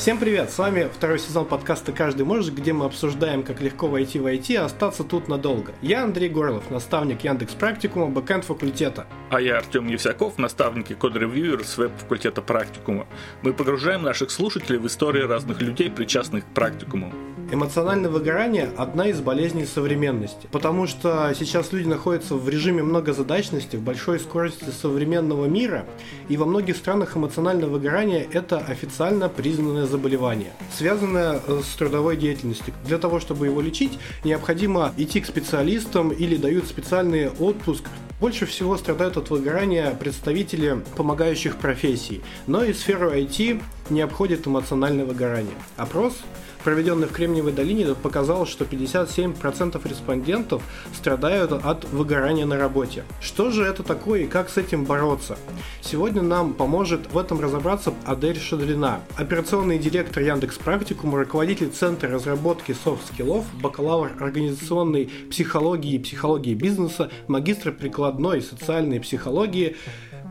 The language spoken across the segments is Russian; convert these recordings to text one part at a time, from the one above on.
Всем привет! С вами второй сезон подкаста «Каждый может», где мы обсуждаем, как легко войти в IT и остаться тут надолго. Я Андрей Горлов, наставник Яндекс Практикума, бэкэнд факультета. А я Артем Евсяков, наставник и код-ревьюер с веб-факультета Практикума. Мы погружаем наших слушателей в истории разных людей, причастных к практикуму. Эмоциональное выгорание – одна из болезней современности, потому что сейчас люди находятся в режиме многозадачности, в большой скорости современного мира, и во многих странах эмоциональное выгорание – это официально признанное заболевание, связанное э, с трудовой деятельностью. Для того, чтобы его лечить, необходимо идти к специалистам или дают специальный отпуск больше всего страдают от выгорания представители помогающих профессий, но и сферу IT не обходит эмоциональное выгорание. Опрос проведенный в Кремниевой долине, показал, что 57% респондентов страдают от выгорания на работе. Что же это такое и как с этим бороться? Сегодня нам поможет в этом разобраться Адель Шадрина, операционный директор Яндекс Практикум, руководитель Центра разработки софт-скиллов, бакалавр организационной психологии и психологии бизнеса, магистр прикладной и социальной психологии.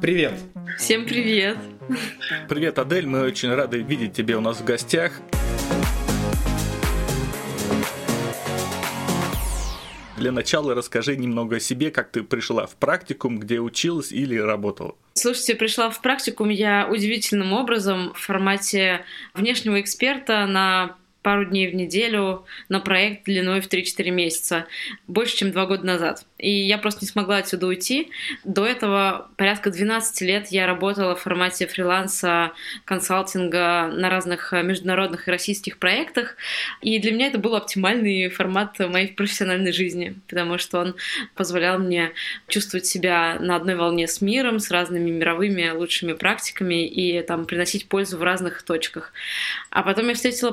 Привет! Всем привет! Привет, Адель, мы очень рады видеть тебя у нас в гостях. Для начала расскажи немного о себе, как ты пришла в практикум, где училась или работала. Слушайте, пришла в практикум я удивительным образом в формате внешнего эксперта на пару дней в неделю на проект длиной в 3-4 месяца, больше, чем два года назад. И я просто не смогла отсюда уйти. До этого порядка 12 лет я работала в формате фриланса, консалтинга на разных международных и российских проектах. И для меня это был оптимальный формат моей профессиональной жизни, потому что он позволял мне чувствовать себя на одной волне с миром, с разными мировыми лучшими практиками и там приносить пользу в разных точках. А потом я встретила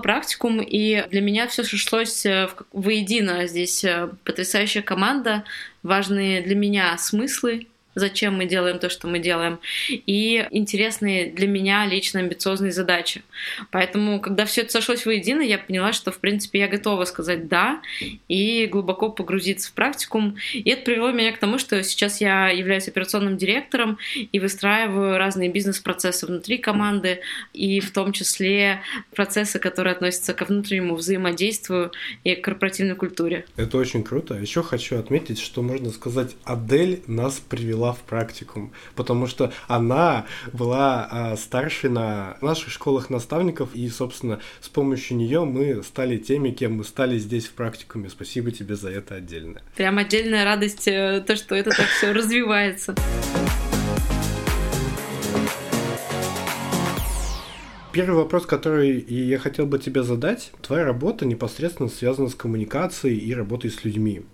и для меня все сошлось э, воедино. Здесь э, потрясающая команда, важные для меня смыслы зачем мы делаем то, что мы делаем, и интересные для меня лично амбициозные задачи. Поэтому, когда все это сошлось воедино, я поняла, что, в принципе, я готова сказать «да» и глубоко погрузиться в практикум. И это привело меня к тому, что сейчас я являюсь операционным директором и выстраиваю разные бизнес-процессы внутри команды, и в том числе процессы, которые относятся ко внутреннему взаимодействию и корпоративной культуре. Это очень круто. Еще хочу отметить, что можно сказать, Адель нас привела была в практикум, потому что она была а, старшей на наших школах наставников, и, собственно, с помощью нее мы стали теми, кем мы стали здесь в практикуме. Спасибо тебе за это отдельно. Прям отдельная радость, э, то, что это так все развивается. Первый вопрос, который я хотел бы тебе задать. Твоя работа непосредственно связана с коммуникацией и работой с людьми.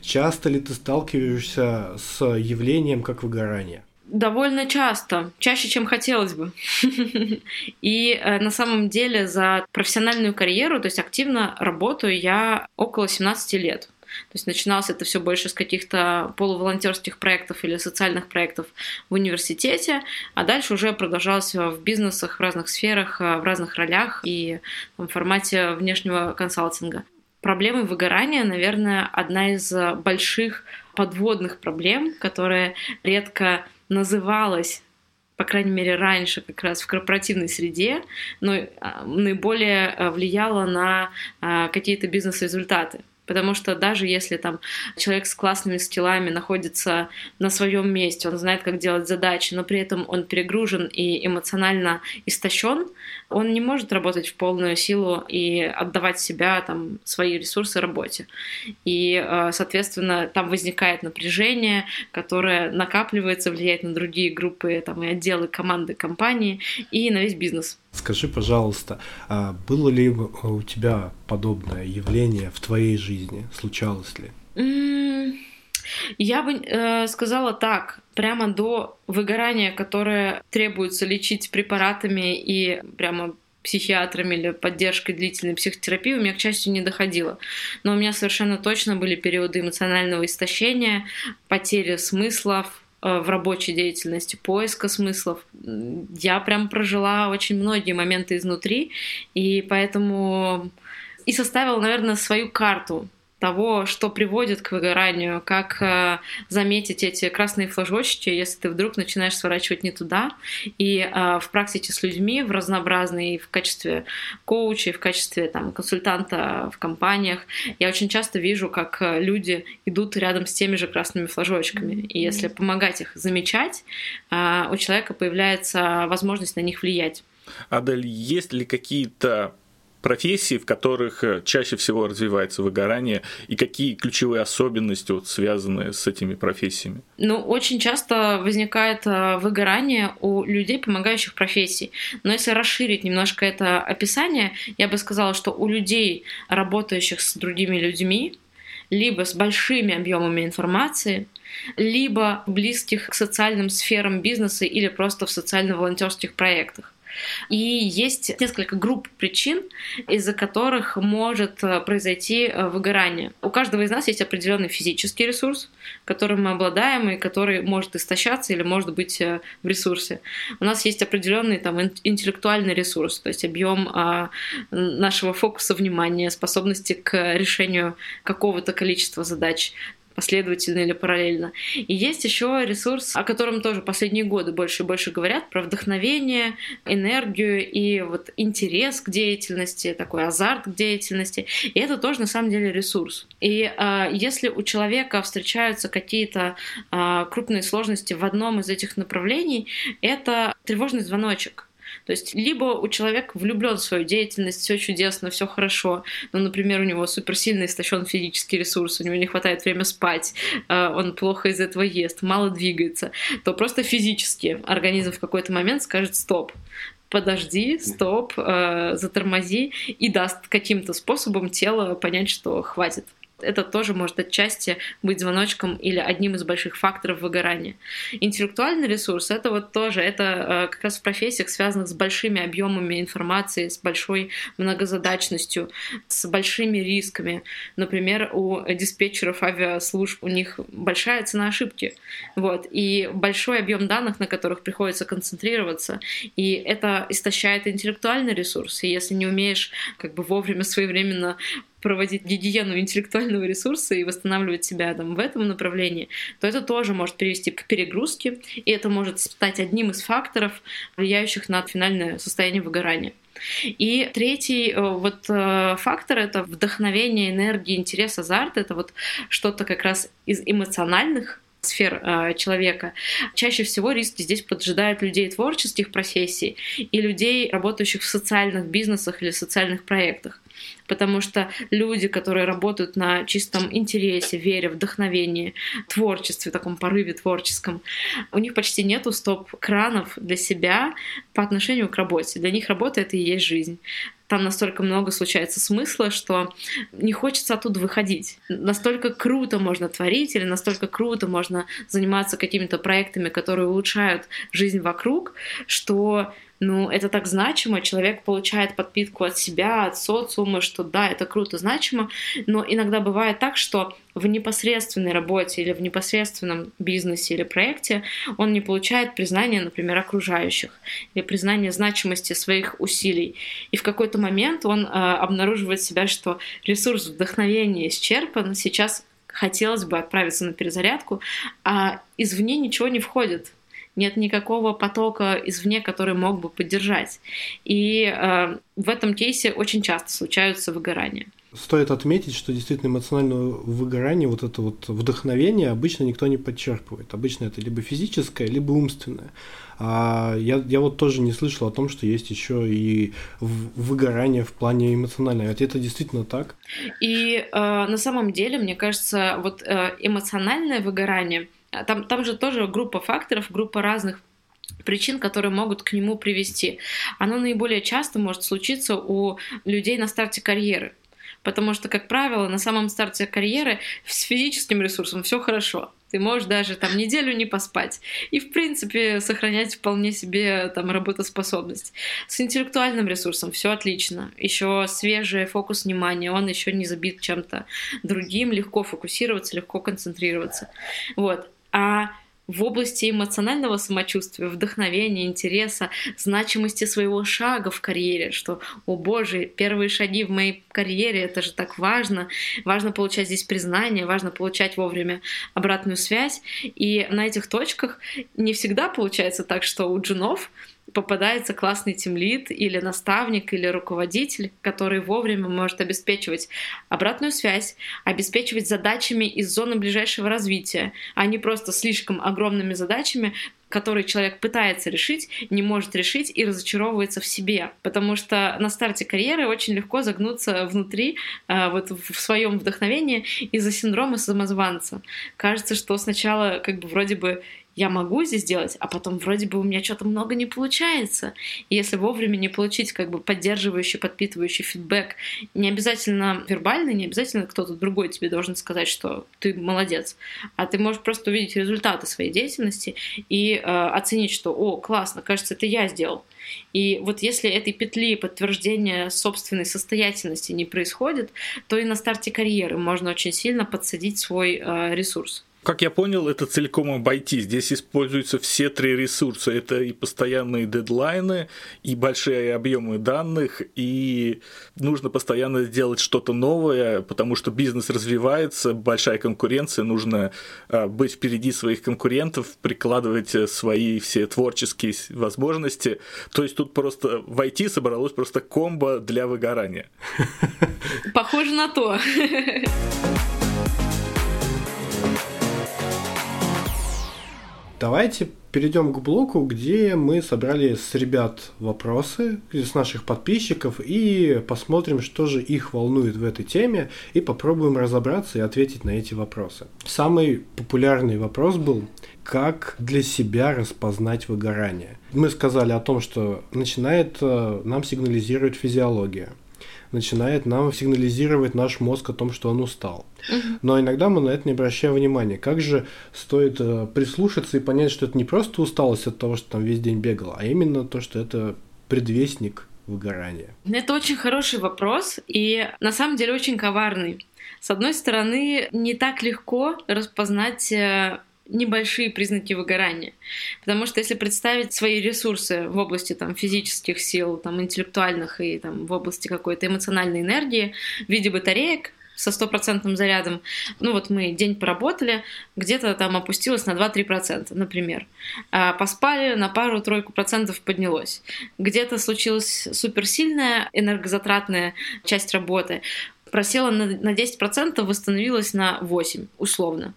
Часто ли ты сталкиваешься с явлением как выгорание? Довольно часто, чаще, чем хотелось бы. И э, на самом деле за профессиональную карьеру, то есть активно работаю я около 17 лет. То есть начиналось это все больше с каких-то полуволонтерских проектов или социальных проектов в университете, а дальше уже продолжалось в бизнесах, в разных сферах, э, в разных ролях и в формате внешнего консалтинга. Проблемы выгорания, наверное, одна из больших подводных проблем, которая редко называлась по крайней мере, раньше как раз в корпоративной среде, но а, наиболее э, влияла на какие-то бизнес-результаты. Потому что даже если там человек с классными скиллами находится на своем месте, он знает, как делать задачи, но при этом он перегружен и эмоционально истощен, он не может работать в полную силу и отдавать себя, там, свои ресурсы работе. И, э, соответственно, там возникает напряжение, которое накапливается, влияет на другие группы, там, и отделы команды компании и на весь бизнес. Скажи, пожалуйста, а было ли у тебя подобное явление в твоей жизни? Случалось ли? Я бы э, сказала так, прямо до выгорания, которое требуется лечить препаратами и прямо психиатрами или поддержкой длительной психотерапии у меня, к счастью, не доходило. Но у меня совершенно точно были периоды эмоционального истощения, потери смыслов, Э, в рабочей деятельности, поиска смыслов. Я прям прожила очень многие моменты изнутри, и поэтому и составила, наверное, свою карту того, что приводит к выгоранию, как э, заметить эти красные флажочки, если ты вдруг начинаешь сворачивать не туда. И э, в практике с людьми, в разнообразной, в качестве коуча, в качестве там, консультанта в компаниях, я очень часто вижу, как э, люди идут рядом с теми же красными флажочками. И если помогать их замечать, э, у человека появляется возможность на них влиять. Адель, есть ли какие-то профессий, в которых э, чаще всего развивается выгорание, и какие ключевые особенности вот, связаны с этими профессиями? Ну, очень часто возникает э, выгорание у людей, помогающих профессий. Но если расширить немножко это описание, я бы сказала, что у людей, работающих с другими людьми, либо с большими объемами информации, либо близких к социальным сферам бизнеса или просто в социально-волонтерских проектах. И есть несколько групп причин, из-за которых может э, произойти э, выгорание. У каждого из нас есть определенный физический ресурс, которым мы обладаем и который может истощаться или может быть э, в ресурсе. У нас есть определенный там интеллектуальный ресурс, то есть объем а, нашего фокуса внимания, способности к решению какого-то количества задач последовательно или параллельно. И есть еще ресурс, о котором тоже последние годы больше и больше говорят, про вдохновение, энергию и вот интерес к деятельности, такой азарт к деятельности. И это тоже на самом деле ресурс. И э, если у человека встречаются какие-то э, крупные сложности в одном из этих направлений, это тревожный звоночек. То есть либо у человека влюблен в свою деятельность, все чудесно, все хорошо, но, например, у него суперсильно истощен физический ресурс, у него не хватает время спать, э, он плохо из этого ест, мало двигается, то просто физически организм в какой-то момент скажет стоп, подожди, стоп, э, затормози и даст каким-то способом тело понять, что хватит это тоже может отчасти быть звоночком или одним из больших факторов выгорания. Интеллектуальный ресурс — это вот тоже, это э, как раз в профессиях, связанных с большими объемами информации, с большой многозадачностью, с большими рисками. Например, у диспетчеров авиаслужб у них большая цена ошибки. Вот, и большой объем данных, на которых приходится концентрироваться, и это истощает интеллектуальный ресурс. И если не умеешь как бы вовремя, своевременно проводить гигиену интеллектуального ресурса и восстанавливать себя там, в этом направлении, то это тоже может привести к перегрузке, и это может стать одним из факторов, влияющих на финальное состояние выгорания. И третий э, вот э, фактор — это вдохновение, энергия, интерес, азарт. Это вот что-то как раз из эмоциональных сфер э, человека. Чаще всего риски здесь поджидают людей творческих профессий и людей, работающих в социальных бизнесах или социальных проектах потому что люди, которые работают на чистом интересе, вере, вдохновении, творчестве, таком порыве творческом, у них почти нету стоп-кранов для себя по отношению к работе. Для них работа — это и есть жизнь там настолько много случается смысла, что не хочется оттуда выходить. Настолько круто можно творить или настолько круто можно заниматься какими-то проектами, которые улучшают жизнь вокруг, что ну, это так значимо, человек получает подпитку от себя, от социума, что да, это круто, значимо, но иногда бывает так, что в непосредственной работе или в непосредственном бизнесе или проекте он не получает признания, например, окружающих или признания значимости своих усилий. И в какой-то момент он э, обнаруживает себя, что ресурс вдохновения исчерпан, сейчас хотелось бы отправиться на перезарядку, а извне ничего не входит нет никакого потока извне, который мог бы поддержать. И э, в этом кейсе очень часто случаются выгорания. Стоит отметить, что действительно эмоциональное выгорание, вот это вот вдохновение обычно никто не подчерпывает. Обычно это либо физическое, либо умственное. А я, я вот тоже не слышал о том, что есть еще и выгорание в плане эмоционального. Это, это действительно так? И э, на самом деле, мне кажется, вот э, эмоциональное выгорание – там, там же тоже группа факторов, группа разных причин, которые могут к нему привести. Оно наиболее часто может случиться у людей на старте карьеры. Потому что, как правило, на самом старте карьеры с физическим ресурсом все хорошо. Ты можешь даже там неделю не поспать. И, в принципе, сохранять вполне себе там работоспособность. С интеллектуальным ресурсом все отлично. Еще свежий фокус внимания, он еще не забит чем-то другим, легко фокусироваться, легко концентрироваться. Вот. А в области эмоционального самочувствия, вдохновения, интереса, значимости своего шага в карьере, что, о боже, первые шаги в моей карьере, это же так важно, важно получать здесь признание, важно получать вовремя обратную связь, и на этих точках не всегда получается так, что у джунов попадается классный тимлит или наставник или руководитель, который вовремя может обеспечивать обратную связь, обеспечивать задачами из зоны ближайшего развития, а не просто слишком огромными задачами, которые человек пытается решить, не может решить и разочаровывается в себе. Потому что на старте карьеры очень легко загнуться внутри, э, вот в своем вдохновении из-за синдрома самозванца. Кажется, что сначала как бы вроде бы я могу здесь делать, а потом вроде бы у меня что-то много не получается. И если вовремя не получить как бы поддерживающий, подпитывающий фидбэк, не обязательно вербальный, не обязательно кто-то другой тебе должен сказать, что ты молодец, а ты можешь просто увидеть результаты своей деятельности и э, оценить, что, о, классно, кажется, это я сделал. И вот если этой петли подтверждения собственной состоятельности не происходит, то и на старте карьеры можно очень сильно подсадить свой э, ресурс. Как я понял, это целиком обойти. Здесь используются все три ресурса. Это и постоянные дедлайны, и большие объемы данных, и нужно постоянно делать что-то новое, потому что бизнес развивается, большая конкуренция, нужно а, быть впереди своих конкурентов, прикладывать э, свои все творческие возможности. То есть тут просто в IT собралось просто комбо для выгорания. Похоже на то. Давайте перейдем к блоку, где мы собрали с ребят вопросы, с наших подписчиков, и посмотрим, что же их волнует в этой теме, и попробуем разобраться и ответить на эти вопросы. Самый популярный вопрос был, как для себя распознать выгорание. Мы сказали о том, что начинает э, нам сигнализировать физиология начинает нам сигнализировать наш мозг о том, что он устал. Но иногда мы на это не обращаем внимания. Как же стоит э, прислушаться и понять, что это не просто усталость от того, что там весь день бегал, а именно то, что это предвестник выгорания? Это очень хороший вопрос и на самом деле очень коварный. С одной стороны, не так легко распознать э, небольшие признаки выгорания. Потому что если представить свои ресурсы в области там, физических сил, там, интеллектуальных и там, в области какой-то эмоциональной энергии в виде батареек, со стопроцентным зарядом, ну вот мы день поработали, где-то там опустилось на 2-3%, например. А поспали, на пару-тройку процентов поднялось. Где-то случилась суперсильная энергозатратная часть работы, просела на, на 10%, восстановилась на 8%, условно.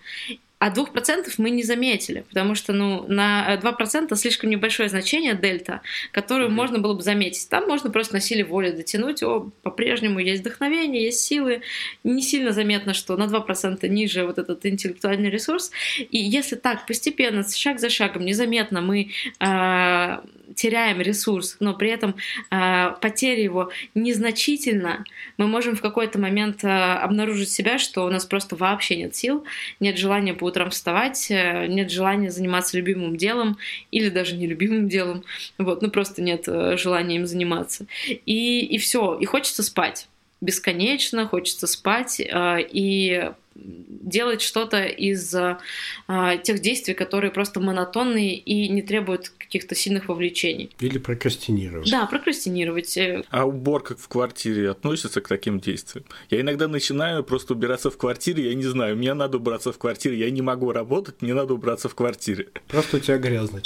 А 2% мы не заметили, потому что ну, на 2% слишком небольшое значение дельта, которое mm-hmm. можно было бы заметить. Там можно просто на силе воли дотянуть, о, по-прежнему есть вдохновение, есть силы. Не сильно заметно, что на 2% ниже вот этот интеллектуальный ресурс. И если так постепенно, шаг за шагом, незаметно мы э, теряем ресурс, но при этом э, потеря его незначительно, мы можем в какой-то момент э, обнаружить себя, что у нас просто вообще нет сил, нет желания по утрам вставать, э, нет желания заниматься любимым делом или даже нелюбимым делом, вот, ну просто нет э, желания им заниматься. И, и все, и хочется спать бесконечно, хочется спать, э, и делать что-то из а, тех действий, которые просто монотонные и не требуют каких-то сильных вовлечений. Или прокрастинировать. Да, прокрастинировать. А уборка в квартире относится к таким действиям? Я иногда начинаю просто убираться в квартире, я не знаю, мне надо убраться в квартире, я не могу работать, мне надо убраться в квартире. Просто у тебя грязно,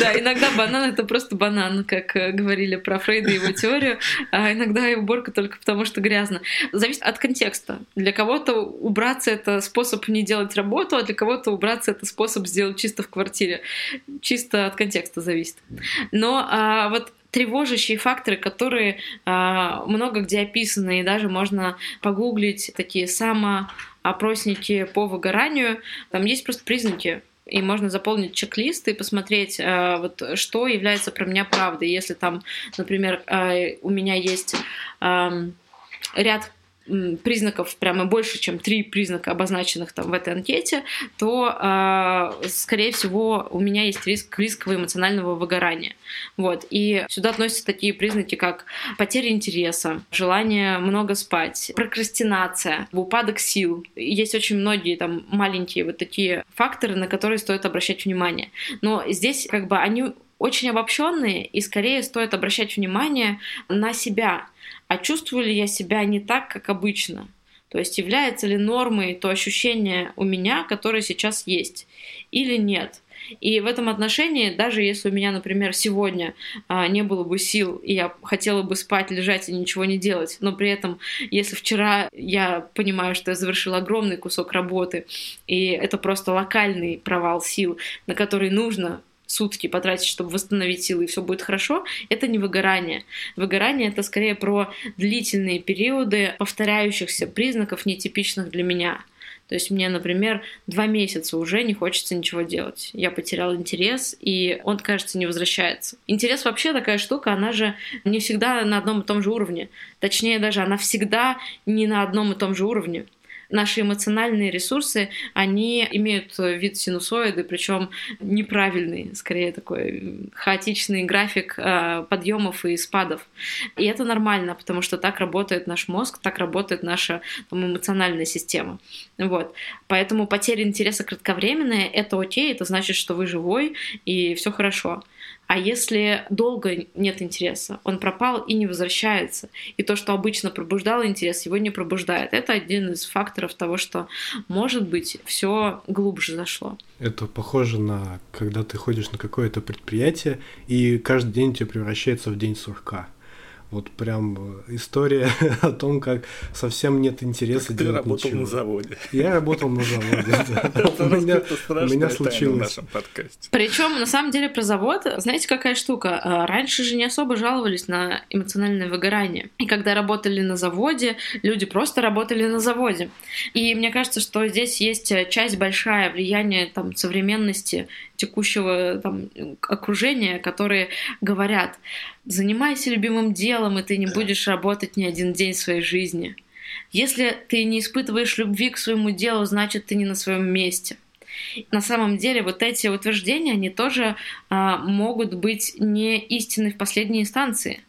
Да, иногда банан это просто банан, как э, говорили про Фрейда и его теорию, а иногда и уборка только потому, что грязно. Зависит от контекста. Для кого-то убраться это способ не делать работу, а для кого-то убраться это способ сделать чисто в квартире. Чисто от контекста зависит. Но а, вот тревожащие факторы, которые а, много где описаны, и даже можно погуглить такие самоопросники по выгоранию. Там есть просто признаки и можно заполнить чек-лист и посмотреть, э, вот, что является про меня правдой. Если там, например, э, у меня есть ряд признаков прямо больше, чем три признака, обозначенных там в этой анкете, то, э, скорее всего, у меня есть риск близкого эмоционального выгорания. Вот. И сюда относятся такие признаки, как потеря интереса, желание много спать, прокрастинация, упадок сил. Есть очень многие там маленькие вот такие факторы, на которые стоит обращать внимание. Но здесь как бы они очень обобщенные, и скорее стоит обращать внимание на себя. А чувствую ли я себя не так, как обычно? То есть является ли нормой то ощущение у меня, которое сейчас есть, или нет? И в этом отношении, даже если у меня, например, сегодня а, не было бы сил, и я хотела бы спать, лежать и ничего не делать, но при этом, если вчера я понимаю, что я завершила огромный кусок работы, и это просто локальный провал сил, на который нужно сутки потратить, чтобы восстановить силы, и все будет хорошо, это не выгорание. Выгорание это скорее про длительные периоды повторяющихся признаков, нетипичных для меня. То есть мне, например, два месяца уже не хочется ничего делать. Я потерял интерес, и он, кажется, не возвращается. Интерес вообще такая штука, она же не всегда на одном и том же уровне. Точнее, даже она всегда не на одном и том же уровне наши эмоциональные ресурсы, они имеют вид синусоиды, причем неправильный, скорее такой хаотичный график э, подъемов и спадов. И это нормально, потому что так работает наш мозг, так работает наша там, эмоциональная система. Вот. Поэтому потеря интереса кратковременная — это окей, это значит, что вы живой и все хорошо. А если долго нет интереса, он пропал и не возвращается, и то, что обычно пробуждало интерес, его не пробуждает, это один из факторов того, что, может быть, все глубже зашло. Это похоже на, когда ты ходишь на какое-то предприятие, и каждый день тебе превращается в день сурка. Вот прям э, история о том, как совсем нет интереса как делать Ты работал ничего. на заводе. Я работал на заводе. У меня случилось. Причем, на самом деле, про завод, знаете, какая штука? А, раньше же не особо жаловались на эмоциональное выгорание. И когда работали на заводе, люди просто работали на заводе. И мне кажется, что здесь есть э, часть большая влияния там, современности текущего там, окружения, которые говорят, занимайся любимым делом, и ты не будешь работать ни один день своей жизни. Если ты не испытываешь любви к своему делу, значит, ты не на своем месте. На самом деле вот эти утверждения, они тоже а, могут быть не истинны в последней инстанции.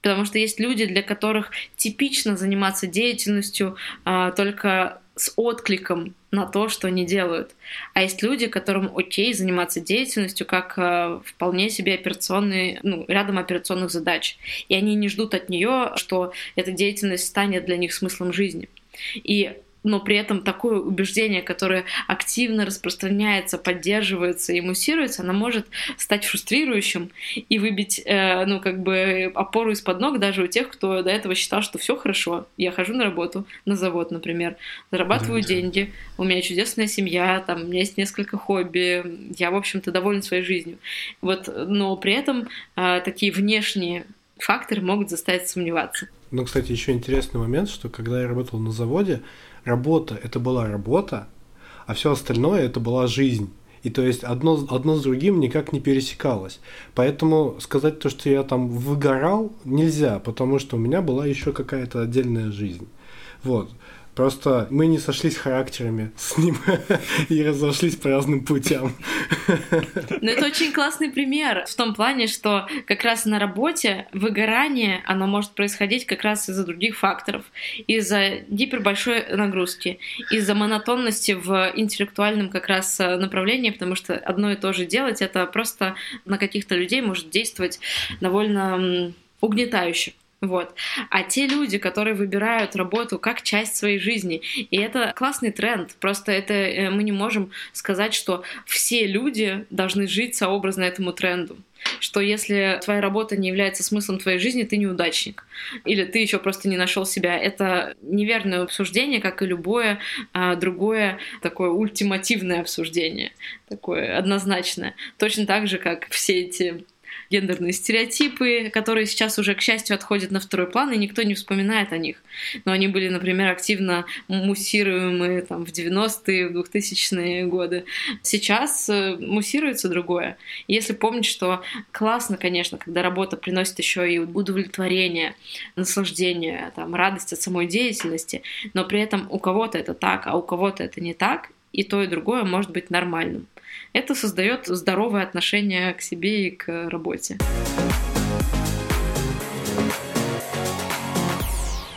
Потому что есть люди, для которых типично заниматься деятельностью а, только с откликом на то, что они делают. А есть люди, которым окей заниматься деятельностью как э, вполне себе операционные, ну, рядом операционных задач. И они не ждут от нее, что эта деятельность станет для них смыслом жизни. И но при этом такое убеждение, которое активно распространяется, поддерживается и муссируется, оно может стать фрустрирующим и выбить, э, ну, как бы опору из-под ног даже у тех, кто до этого считал, что все хорошо. Я хожу на работу, на завод, например, зарабатываю да, деньги, у меня чудесная семья, там, у меня есть несколько хобби, я, в общем-то, доволен своей жизнью. Вот, но при этом э, такие внешние факторы могут заставить сомневаться. Ну, кстати, еще интересный момент, что когда я работал на заводе, работа это была работа, а все остальное это была жизнь. И то есть одно, одно с другим никак не пересекалось. Поэтому сказать то, что я там выгорал, нельзя, потому что у меня была еще какая-то отдельная жизнь. Вот. Просто мы не сошлись характерами с ним и разошлись по разным путям. Ну, это очень классный пример в том плане, что как раз на работе выгорание, оно может происходить как раз из-за других факторов. Из-за гипербольшой нагрузки, из-за монотонности в интеллектуальном как раз э, направлении, потому что одно и то же делать, это просто на каких-то людей может действовать довольно угнетающе. Вот. А те люди, которые выбирают работу как часть своей жизни, и это классный тренд. Просто это э, мы не можем сказать, что все люди должны жить сообразно этому тренду что если твоя работа не является смыслом твоей жизни, ты неудачник. Или ты еще просто не нашел себя. Это неверное обсуждение, как и любое а, другое такое ультимативное обсуждение, такое однозначное. Точно так же, как все эти гендерные стереотипы, которые сейчас уже, к счастью, отходят на второй план, и никто не вспоминает о них. Но они были, например, активно муссируемы там, в 90-е, в 2000-е годы. Сейчас э, муссируется другое. Если помнить, что классно, конечно, когда работа приносит еще и удовлетворение, наслаждение, там, радость от самой деятельности, но при этом у кого-то это так, а у кого-то это не так, и то, и другое может быть нормальным. Это создает здоровое отношение к себе и к работе.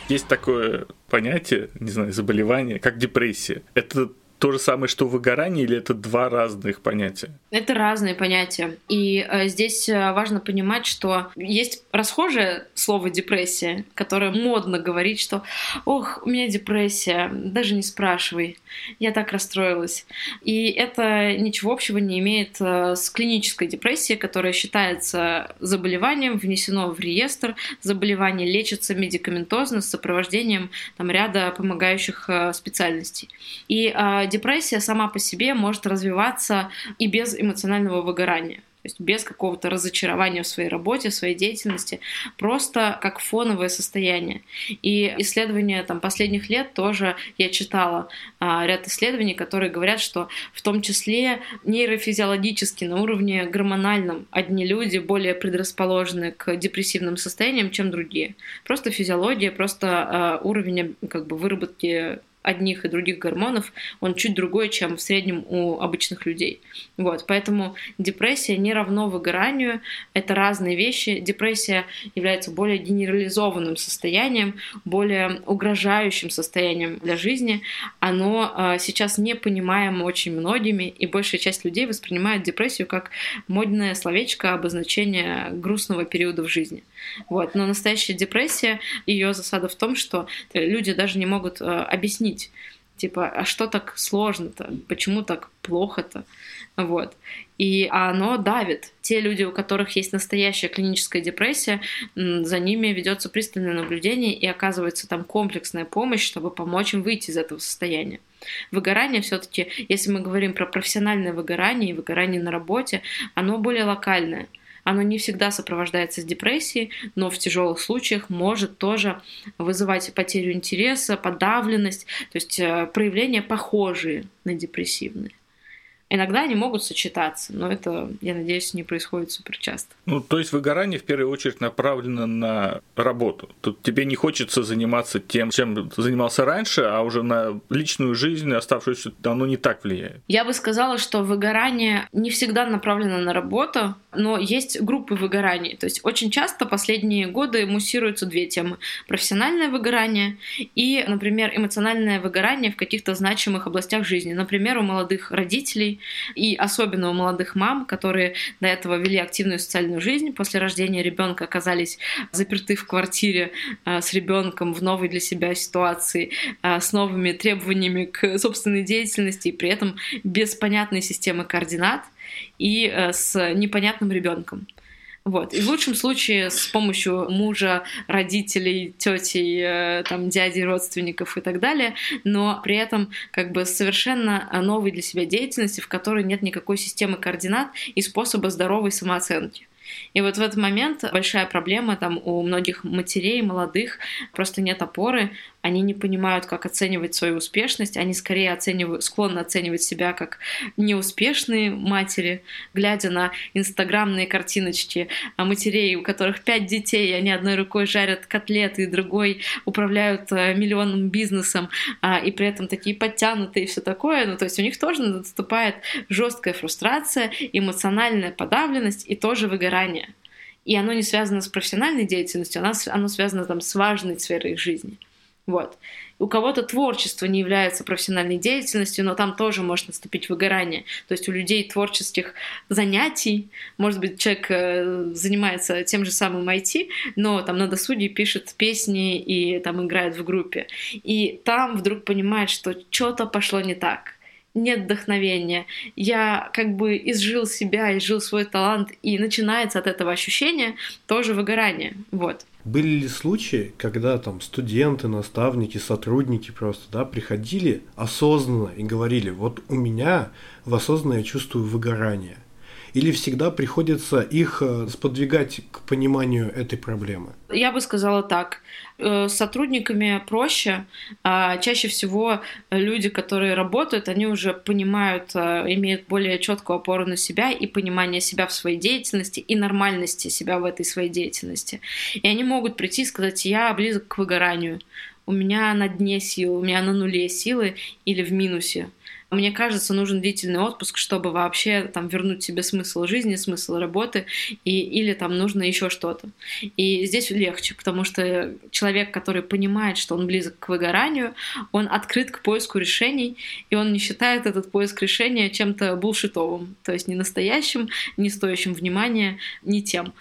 Есть такое понятие, не знаю, заболевание, как депрессия. Это то же самое, что выгорание, или это два разных понятия? Это разные понятия. И э, здесь э, важно понимать, что есть расхожее слово депрессия, которое модно говорить, что ох, у меня депрессия, даже не спрашивай, я так расстроилась. И это ничего общего не имеет э, с клинической депрессией, которая считается заболеванием, внесено в реестр. Заболевание лечится медикаментозно с сопровождением там, ряда помогающих э, специальностей. И депрессия сама по себе может развиваться и без эмоционального выгорания. То есть без какого-то разочарования в своей работе, в своей деятельности, просто как фоновое состояние. И исследования там, последних лет тоже я читала а, ряд исследований, которые говорят, что в том числе нейрофизиологически на уровне гормональном одни люди более предрасположены к депрессивным состояниям, чем другие. Просто физиология, просто а, уровень как бы, выработки одних и других гормонов, он чуть другой, чем в среднем у обычных людей. Вот, поэтому депрессия не равно выгоранию, это разные вещи. Депрессия является более генерализованным состоянием, более угрожающим состоянием для жизни. Оно э, сейчас не понимаемо очень многими, и большая часть людей воспринимает депрессию как модное словечко обозначение грустного периода в жизни. Вот. Но настоящая депрессия, ее засада в том, что люди даже не могут э, объяснить, типа, а что так сложно-то, почему так плохо-то, вот. И оно давит. Те люди, у которых есть настоящая клиническая депрессия, за ними ведется пристальное наблюдение и оказывается там комплексная помощь, чтобы помочь им выйти из этого состояния. Выгорание все-таки, если мы говорим про профессиональное выгорание и выгорание на работе, оно более локальное – оно не всегда сопровождается с депрессией, но в тяжелых случаях может тоже вызывать потерю интереса, подавленность, то есть э, проявления похожие на депрессивные. Иногда они могут сочетаться, но это, я надеюсь, не происходит супер часто. Ну, то есть выгорание в первую очередь направлено на работу. Тут тебе не хочется заниматься тем, чем занимался раньше, а уже на личную жизнь, оставшуюся, оно не так влияет. Я бы сказала, что выгорание не всегда направлено на работу, но есть группы выгораний. То есть очень часто последние годы муссируются две темы. Профессиональное выгорание и, например, эмоциональное выгорание в каких-то значимых областях жизни. Например, у молодых родителей и особенно у молодых мам, которые до этого вели активную социальную жизнь, после рождения ребенка оказались заперты в квартире а, с ребенком в новой для себя ситуации, а, с новыми требованиями к собственной деятельности и при этом без понятной системы координат и а, с непонятным ребенком. Вот. И в лучшем случае с помощью мужа, родителей, тетей, э, там, дядей, родственников и так далее, но при этом как бы совершенно новой для себя деятельности, в которой нет никакой системы координат и способа здоровой самооценки. И вот в этот момент большая проблема там у многих матерей, молодых, просто нет опоры, они не понимают, как оценивать свою успешность, они скорее оценивают, склонны оценивать себя как неуспешные матери, глядя на инстаграмные картиночки матерей, у которых пять детей, они одной рукой жарят котлеты, и другой управляют э, миллионным бизнесом, а, и при этом такие подтянутые и все такое. Ну, то есть у них тоже наступает жесткая фрустрация, эмоциональная подавленность и тоже выгорание. И оно не связано с профессиональной деятельностью, оно, оно связано там, с важной сферой их жизни. Вот. У кого-то творчество не является профессиональной деятельностью, но там тоже может наступить выгорание. То есть у людей творческих занятий, может быть, человек э, занимается тем же самым IT, но там на досуге пишет песни и там играет в группе. И там вдруг понимает, что что-то пошло не так нет вдохновения, я как бы изжил себя, изжил свой талант, и начинается от этого ощущения тоже выгорание. Вот. Были ли случаи, когда там студенты, наставники, сотрудники просто, да, приходили осознанно и говорили, вот у меня в осознанно я чувствую выгорание. или всегда приходится их э, сподвигать к пониманию этой проблемы? Я бы сказала так. Э, с сотрудниками проще. А чаще всего люди, которые работают, они уже понимают, э, имеют более четкую опору на себя и понимание себя в своей деятельности и нормальности себя в этой своей деятельности. И они могут прийти и сказать, я близок к выгоранию, у меня на дне силы, у меня на нуле силы или в минусе. Мне кажется, нужен длительный отпуск, чтобы вообще там вернуть себе смысл жизни, смысл работы, и, или там нужно еще что-то. И здесь легче, потому что человек, который понимает, что он близок к выгоранию, он открыт к поиску решений, и он не считает этот поиск решения чем-то булшитовым, то есть не настоящим, не стоящим внимания, не тем.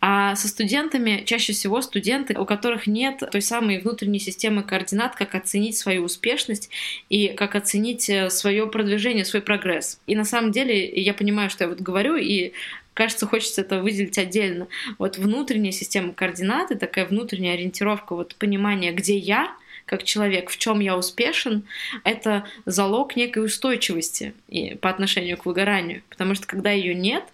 А со студентами чаще всего студенты, у которых нет той самой внутренней системы координат, как оценить свою успешность и как оценить э, свою свое продвижение, свой прогресс. И на самом деле я понимаю, что я вот говорю, и кажется, хочется это выделить отдельно. Вот внутренняя система координаты, такая внутренняя ориентировка, вот понимание, где я, как человек, в чем я успешен, это залог некой устойчивости по отношению к выгоранию. Потому что когда ее нет,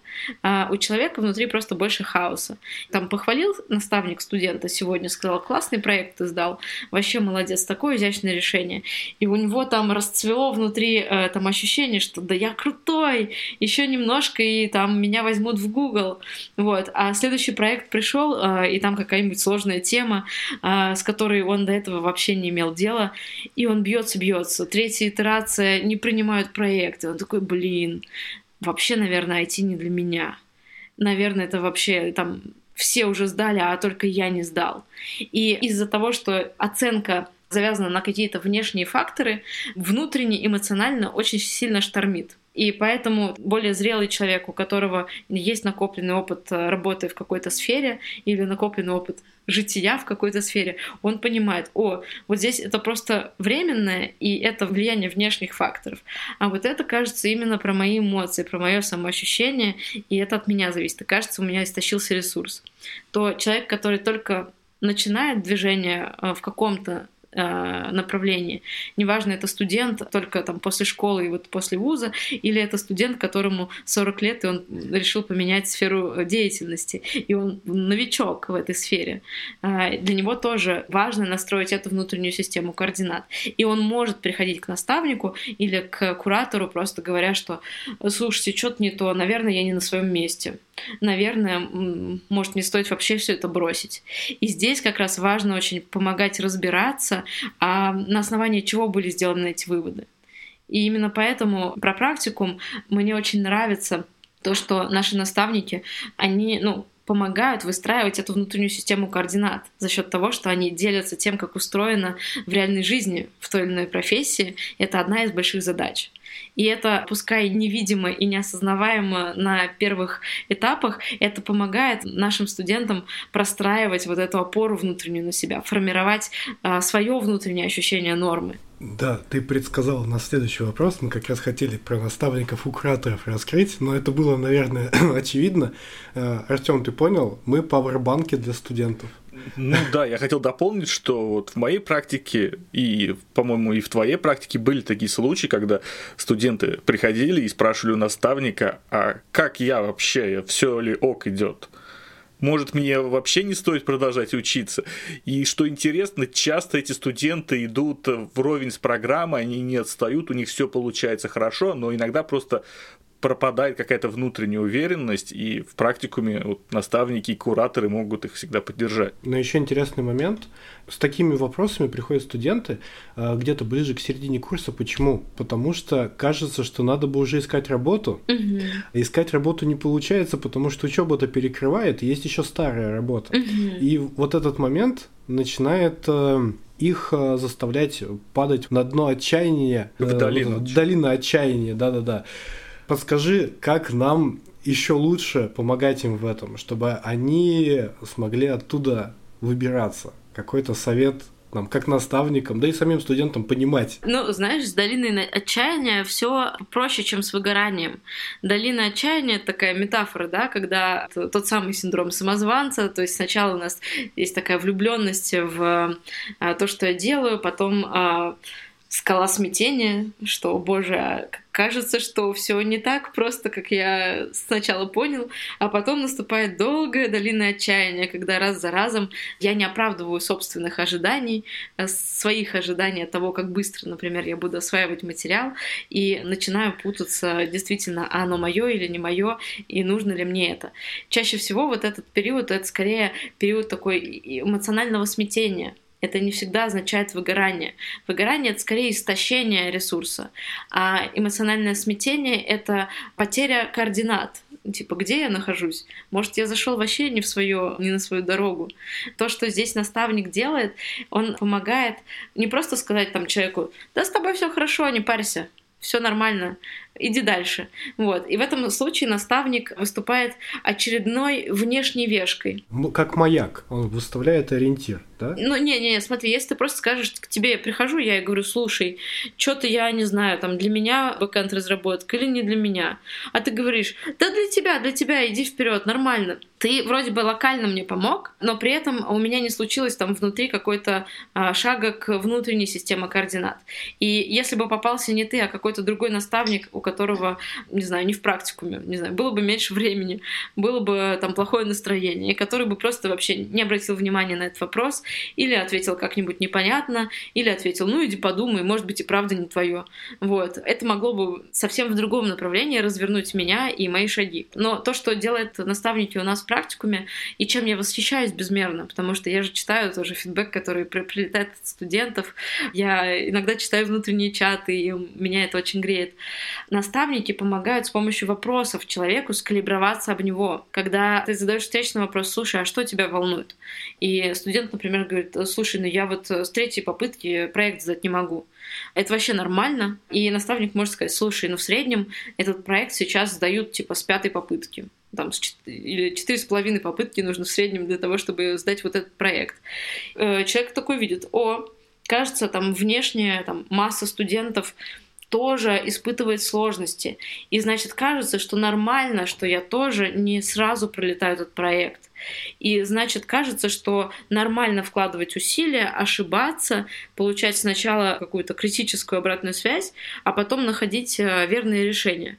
а у человека внутри просто больше хаоса. Там похвалил наставник студента сегодня, сказал, классный проект ты сдал, вообще молодец, такое изящное решение. И у него там расцвело внутри э, там ощущение, что да я крутой, еще немножко и там меня возьмут в Google. Вот. А следующий проект пришел, э, и там какая-нибудь сложная тема, э, с которой он до этого вообще не имел дела, и он бьется, бьется. Третья итерация не принимают проекты. Он такой, блин, вообще, наверное, IT не для меня. Наверное, это вообще там все уже сдали, а только я не сдал. И из-за того, что оценка завязана на какие-то внешние факторы, внутренне эмоционально очень сильно штормит. И поэтому более зрелый человек, у которого есть накопленный опыт э, работы в какой-то сфере или накопленный опыт жития в какой-то сфере, он понимает, о, вот здесь это просто временное, и это влияние внешних факторов. А вот это, кажется, именно про мои эмоции, про мое самоощущение, и это от меня зависит. И кажется, у меня истощился ресурс. То человек, который только начинает движение э, в каком-то направлении. Неважно, это студент только там после школы и вот после вуза, или это студент, которому 40 лет, и он решил поменять сферу деятельности, и он новичок в этой сфере. Э, для него тоже важно настроить эту внутреннюю систему координат. И он может приходить к наставнику или к куратору, просто говоря, что слушайте, что-то не то, наверное, я не на своем месте наверное, может не стоит вообще все это бросить. И здесь как раз важно очень помогать разбираться, а на основании чего были сделаны эти выводы. И именно поэтому про практикум мне очень нравится то, что наши наставники, они, ну, помогают выстраивать эту внутреннюю систему координат за счет того, что они делятся тем, как устроено в реальной жизни в той или иной профессии. Это одна из больших задач. И это, пускай невидимо и неосознаваемо на первых этапах, это помогает нашим студентам простраивать вот эту опору внутреннюю на себя, формировать а, свое внутреннее ощущение нормы. Да, ты предсказал на следующий вопрос. Мы как раз хотели про наставников и кураторов раскрыть, но это было, наверное, очевидно. Э, Артем, ты понял? Мы пауэрбанки для студентов. Ну да, я хотел дополнить, что вот в моей практике и, по-моему, и в твоей практике были такие случаи, когда студенты приходили и спрашивали у наставника, а как я вообще, все ли ок идет? может, мне вообще не стоит продолжать учиться. И что интересно, часто эти студенты идут вровень с программой, они не отстают, у них все получается хорошо, но иногда просто пропадает какая-то внутренняя уверенность, и в практикуме вот, наставники и кураторы могут их всегда поддержать. Но еще интересный момент. С такими вопросами приходят студенты э, где-то ближе к середине курса. Почему? Потому что кажется, что надо бы уже искать работу. Угу. Искать работу не получается, потому что учеба-то перекрывает, и есть еще старая работа. Угу. И вот этот момент начинает э, их э, заставлять падать на дно отчаяния. В долину. Долина отчаяния, да-да-да. Подскажи, как нам еще лучше помогать им в этом, чтобы они смогли оттуда выбираться? Какой-то совет нам, как наставникам, да и самим студентам понимать. Ну, знаешь, с долиной отчаяния все проще, чем с выгоранием. Долина отчаяния такая метафора, да, когда тот самый синдром самозванца, то есть сначала у нас есть такая влюбленность в а, то, что я делаю, потом а, скала смятения, что, боже, а кажется, что все не так просто, как я сначала понял, а потом наступает долгая долина отчаяния, когда раз за разом я не оправдываю собственных ожиданий, э, своих ожиданий от того, как быстро, например, я буду осваивать материал, и начинаю путаться, действительно, а оно мое или не мое, и нужно ли мне это. Чаще всего вот этот период, это скорее период такой эмоционального смятения, это не всегда означает выгорание. Выгорание — это скорее истощение ресурса, а эмоциональное смятение — это потеря координат. Типа, где я нахожусь? Может, я зашел вообще не в свою, не на свою дорогу. То, что здесь наставник делает, он помогает не просто сказать там человеку, да с тобой все хорошо, не парься, все нормально, иди дальше. Вот. И в этом случае наставник выступает очередной внешней вешкой. Как маяк, он выставляет ориентир, да? Ну, не-не, смотри, если ты просто скажешь, к тебе я прихожу, я и говорю, слушай, что-то я не знаю, там, для меня бэкэнд разработка или не для меня, а ты говоришь, да для тебя, для тебя, иди вперед, нормально. Ты вроде бы локально мне помог, но при этом у меня не случилось там внутри какой-то а, шага к внутренней системе координат. И если бы попался не ты, а какой-то другой наставник, у которого, не знаю, не в практикуме, не знаю, было бы меньше времени, было бы там плохое настроение, и который бы просто вообще не обратил внимания на этот вопрос, или ответил как-нибудь непонятно, или ответил, ну иди подумай, может быть и правда не твое. Вот. Это могло бы совсем в другом направлении развернуть меня и мои шаги. Но то, что делает наставники у нас в практикуме, и чем я восхищаюсь безмерно, потому что я же читаю тоже фидбэк, который прилетает от студентов, я иногда читаю внутренние чаты, и меня это очень греет. Наставники помогают с помощью вопросов человеку скалиброваться об него. Когда ты задаешь встречный вопрос, слушай, а что тебя волнует? И студент, например, говорит, слушай, ну я вот с третьей попытки проект сдать не могу. Это вообще нормально. И наставник может сказать, слушай, ну в среднем этот проект сейчас сдают типа с пятой попытки там, или четыре с половиной попытки нужно в среднем для того, чтобы сдать вот этот проект. Э, человек такой видит, о, кажется, там внешняя там, масса студентов тоже испытывает сложности. И значит, кажется, что нормально, что я тоже не сразу пролетаю этот проект. И значит, кажется, что нормально вкладывать усилия, ошибаться, получать сначала какую-то критическую обратную связь, а потом находить э, верные решения.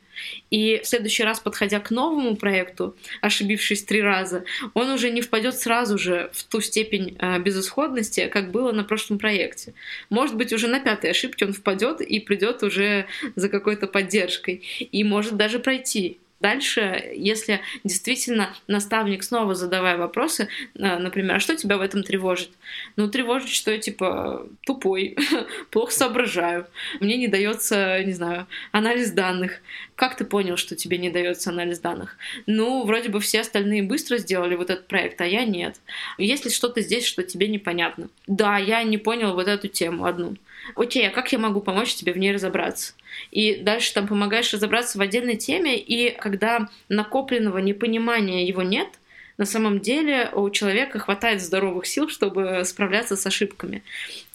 И в следующий раз, подходя к новому проекту, ошибившись три раза, он уже не впадет сразу же в ту степень э, безысходности, как было на прошлом проекте. Может быть, уже на пятой ошибке он впадет и придет уже за какой-то поддержкой. И может даже пройти дальше, если действительно наставник снова задавая вопросы, э, например, а что тебя в этом тревожит? Ну, тревожит, что я типа тупой, плохо соображаю, мне не дается, не знаю, анализ данных. Как ты понял, что тебе не дается анализ данных? Ну, вроде бы все остальные быстро сделали вот этот проект, а я нет. Есть ли что-то здесь, что тебе непонятно? Да, я не понял вот эту тему одну. Окей, а как я могу помочь тебе в ней разобраться? и дальше там помогаешь разобраться в отдельной теме, и когда накопленного непонимания его нет, на самом деле у человека хватает здоровых сил, чтобы справляться с ошибками.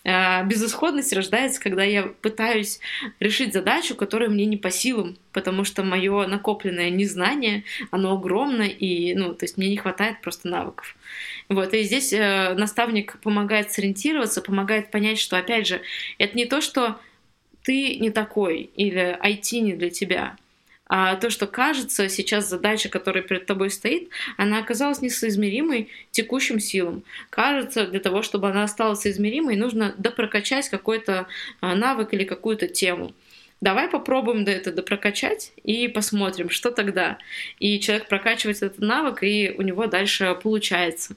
А, безысходность рождается, когда я пытаюсь решить задачу, которая мне не по силам, потому что мое накопленное незнание, оно огромно, и, ну, то есть мне не хватает просто навыков. Вот, и здесь э, наставник помогает сориентироваться, помогает понять, что, опять же, это не то, что ты не такой или IT не для тебя. А то, что кажется, сейчас задача, которая перед тобой стоит, она оказалась несоизмеримой текущим силам. Кажется, для того, чтобы она стала соизмеримой, нужно допрокачать какой-то а, навык или какую-то тему. Давай попробуем до это допрокачать и посмотрим, что тогда. И человек прокачивает этот навык, и у него дальше получается.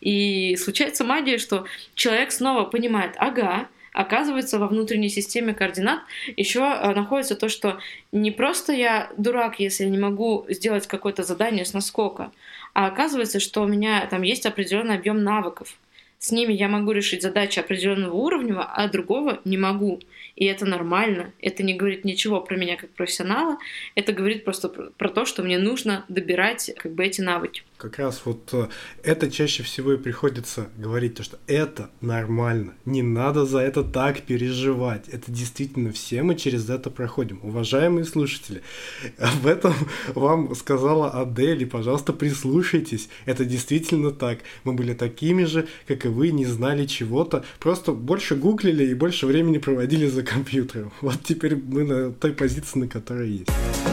И случается магия, что человек снова понимает, ага, оказывается, во внутренней системе координат еще э, находится то, что не просто я дурак, если я не могу сделать какое-то задание с наскока, а оказывается, что у меня там есть определенный объем навыков. С ними я могу решить задачи определенного уровня, а другого не могу. И это нормально. Это не говорит ничего про меня как профессионала. Это говорит просто про то, что мне нужно добирать как бы эти навыки. Как раз вот э, это чаще всего и приходится говорить, то, что это нормально, не надо за это так переживать. Это действительно все мы через это проходим. Уважаемые слушатели, об этом вам сказала Адель, и, пожалуйста, прислушайтесь. Это действительно так. Мы были такими же, как и вы, не знали чего-то, просто больше гуглили и больше времени проводили за компьютером. Вот теперь мы на той позиции, на которой есть.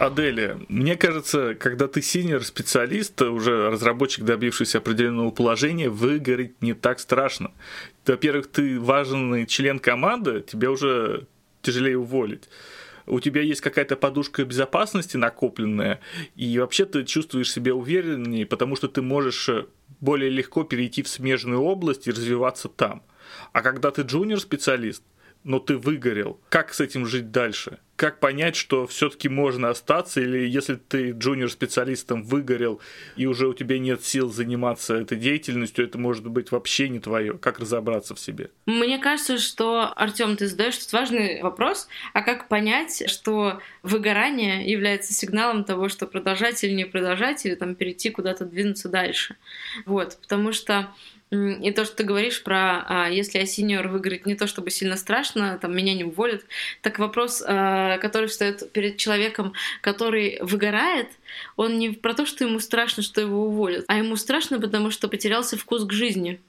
Аделия, мне кажется, когда ты синер-специалист, уже разработчик, добившийся определенного положения, выгореть не так страшно. Во-первых, ты важный член команды, тебе уже тяжелее уволить у тебя есть какая-то подушка безопасности накопленная, и вообще ты чувствуешь себя увереннее, потому что ты можешь более легко перейти в смежную область и развиваться там. А когда ты джуниор-специалист, но ты выгорел. Как с этим жить дальше? Как понять, что все-таки можно остаться, или если ты джуниор-специалистом выгорел, и уже у тебя нет сил заниматься этой деятельностью, это может быть вообще не твое. Как разобраться в себе? Мне кажется, что, Артем, ты задаешь тут важный вопрос, а как понять, что выгорание является сигналом того, что продолжать или не продолжать, или там перейти куда-то двинуться дальше. Вот, потому что и то, что ты говоришь про, а, если я синьор выиграть не то чтобы сильно страшно, там меня не уволят, так вопрос, а, который встает перед человеком, который выгорает, он не про то, что ему страшно, что его уволят, а ему страшно, потому что потерялся вкус к жизни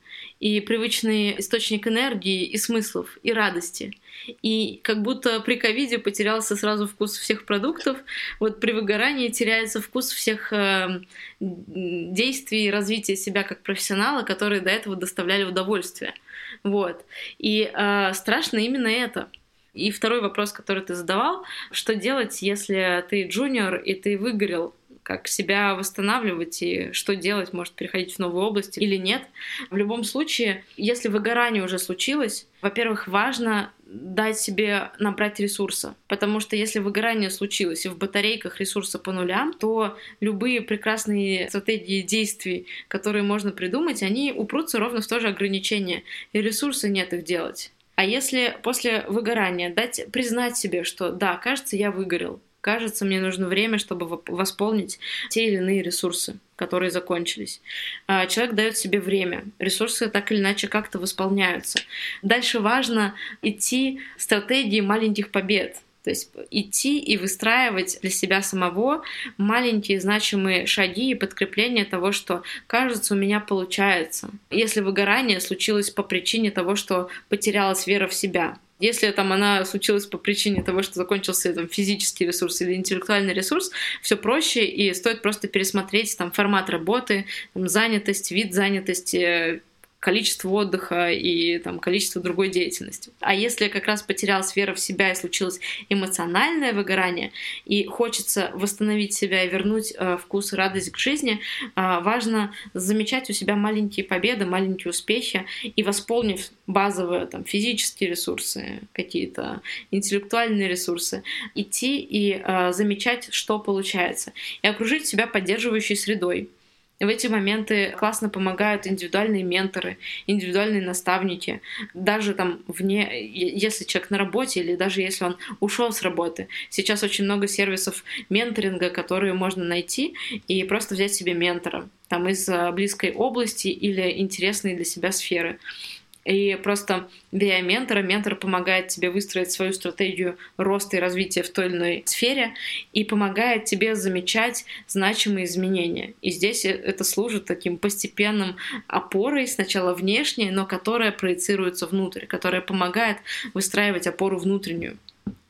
и привычный источник энергии и смыслов, и радости. И как будто при ковиде потерялся сразу вкус всех продуктов, вот при выгорании теряется вкус всех э, действий и развития себя как профессионала, которые до этого доставляли удовольствие. Вот. И э, страшно именно это. И второй вопрос, который ты задавал, что делать, если ты джуниор и ты выгорел как себя восстанавливать и что делать, может переходить в новую область или нет. В любом случае, если выгорание уже случилось, во-первых, важно дать себе набрать ресурса. Потому что если выгорание случилось и в батарейках ресурса по нулям, то любые прекрасные стратегии действий, которые можно придумать, они упрутся ровно в то же ограничение. И ресурса нет их делать. А если после выгорания дать признать себе, что да, кажется, я выгорел, кажется, мне нужно время, чтобы восполнить те или иные ресурсы, которые закончились. А, человек дает себе время, ресурсы так или иначе как-то восполняются. Дальше важно идти стратегии маленьких побед. То есть идти и выстраивать для себя самого маленькие значимые шаги и подкрепление того, что кажется, у меня получается. Если выгорание случилось по причине того, что потерялась вера в себя, если там она случилась по причине того, что закончился там, физический ресурс или интеллектуальный ресурс, все проще, и стоит просто пересмотреть там формат работы, там, занятость, вид занятости, количество отдыха и там, количество другой деятельности. А если как раз потерялась вера в себя и случилось эмоциональное выгорание, и хочется восстановить себя и вернуть э, вкус и радость к жизни, э, важно замечать у себя маленькие победы, маленькие успехи и восполнив базовые там, физические ресурсы, какие-то интеллектуальные ресурсы, идти и э, замечать, что получается, и окружить себя поддерживающей средой в эти моменты классно помогают индивидуальные менторы, индивидуальные наставники. Даже там вне, если человек на работе или даже если он ушел с работы. Сейчас очень много сервисов менторинга, которые можно найти и просто взять себе ментора там из близкой области или интересной для себя сферы. И просто via ментора, ментор помогает тебе выстроить свою стратегию роста и развития в той или иной сфере и помогает тебе замечать значимые изменения. И здесь это служит таким постепенным опорой, сначала внешней, но которая проецируется внутрь, которая помогает выстраивать опору внутреннюю.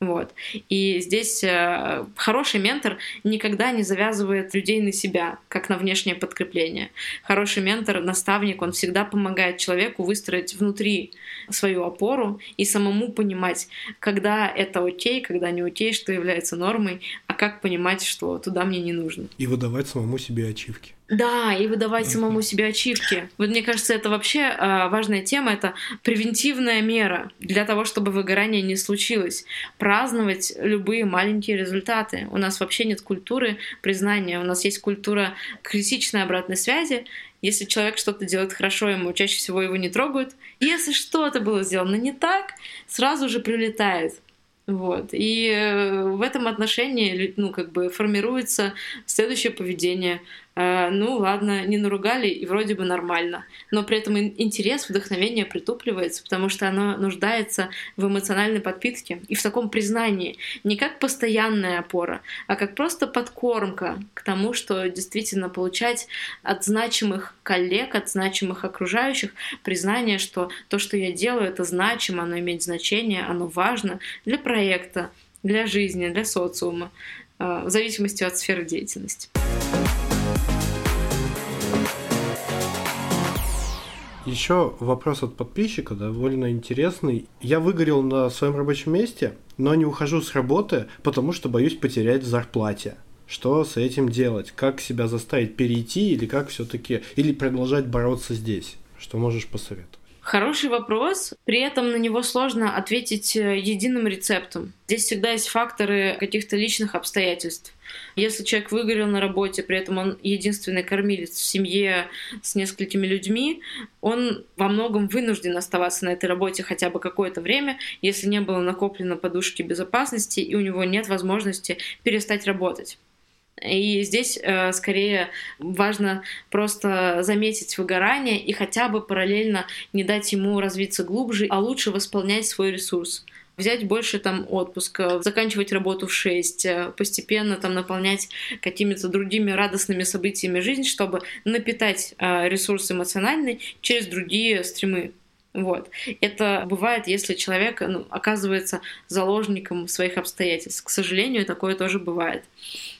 Вот. И здесь э, хороший ментор никогда не завязывает людей на себя, как на внешнее подкрепление. Хороший ментор, наставник, он всегда помогает человеку выстроить внутри свою опору и самому понимать, когда это окей, когда не окей, что является нормой, а как понимать, что туда мне не нужно. И выдавать самому себе ачивки. Да, и выдавать самому себе ачивки. Вот мне кажется, это вообще э, важная тема, это превентивная мера для того, чтобы выгорание не случилось. Праздновать любые маленькие результаты. У нас вообще нет культуры признания, у нас есть культура критичной обратной связи. Если человек что-то делает хорошо, ему чаще всего его не трогают. Если что-то было сделано не так, сразу же прилетает Вот. И э, в этом отношении ну, как бы формируется следующее поведение. Э, ну ладно, не наругали, и вроде бы нормально. Но при этом интерес, вдохновение притупливается, потому что оно нуждается в эмоциональной подпитке и в таком признании. Не как постоянная опора, а как просто подкормка к тому, что действительно получать от значимых коллег, от значимых окружающих признание, что то, что я делаю, это значимо, оно имеет значение, оно важно для проекта, для жизни, для социума, э, в зависимости от сферы деятельности. Еще вопрос от подписчика довольно интересный. Я выгорел на своем рабочем месте, но не ухожу с работы, потому что боюсь потерять зарплате. Что с этим делать? Как себя заставить перейти или как все-таки или продолжать бороться здесь? Что можешь посоветовать? Хороший вопрос. При этом на него сложно ответить э, единым рецептом. Здесь всегда есть факторы каких-то личных обстоятельств. Если человек выгорел на работе, при этом он единственный кормилец в семье с несколькими людьми, он во многом вынужден оставаться на этой работе хотя бы какое-то время, если не было накоплено подушки безопасности и у него нет возможности перестать работать. И здесь э, скорее важно просто заметить выгорание и хотя бы параллельно не дать ему развиться глубже, а лучше восполнять свой ресурс. Взять больше там отпуска, заканчивать работу в 6, э, постепенно там наполнять какими-то другими радостными событиями жизнь, чтобы напитать э, ресурс эмоциональный через другие стримы вот. Это бывает, если человек ну, оказывается заложником своих обстоятельств. К сожалению, такое тоже бывает.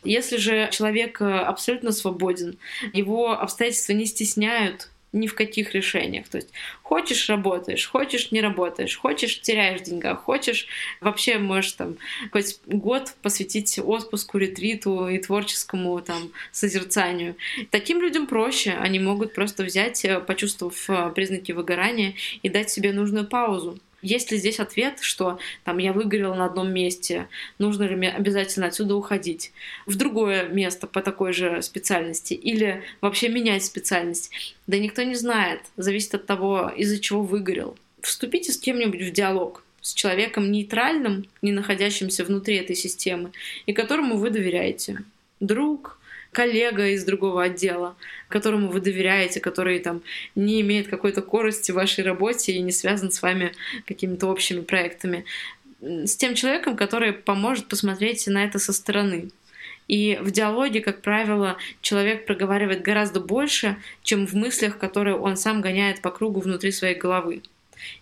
Если же человек э, абсолютно свободен, его обстоятельства не стесняют ни в каких решениях. То есть хочешь работаешь, хочешь не работаешь, хочешь теряешь в деньгах, хочешь вообще можешь там хоть год посвятить отпуску, ретриту и творческому там созерцанию. Таким людям проще, они могут просто взять, э, почувствовав э, признаки выгорания и дать себе нужную паузу. Есть ли здесь ответ, что там я выгорела на одном месте, нужно ли мне обязательно отсюда уходить в другое место по такой же специальности или вообще менять специальность? Да никто не знает, зависит от того, из-за чего выгорел. Вступите с кем-нибудь в диалог, с человеком нейтральным, не находящимся внутри этой системы, и которому вы доверяете. Друг, коллега из другого отдела, которому вы доверяете, который там не имеет какой-то корости в вашей работе и не связан с вами какими-то общими проектами. С тем человеком, который поможет посмотреть на это со стороны. И в диалоге, как правило, человек проговаривает гораздо больше, чем в мыслях, которые он сам гоняет по кругу внутри своей головы.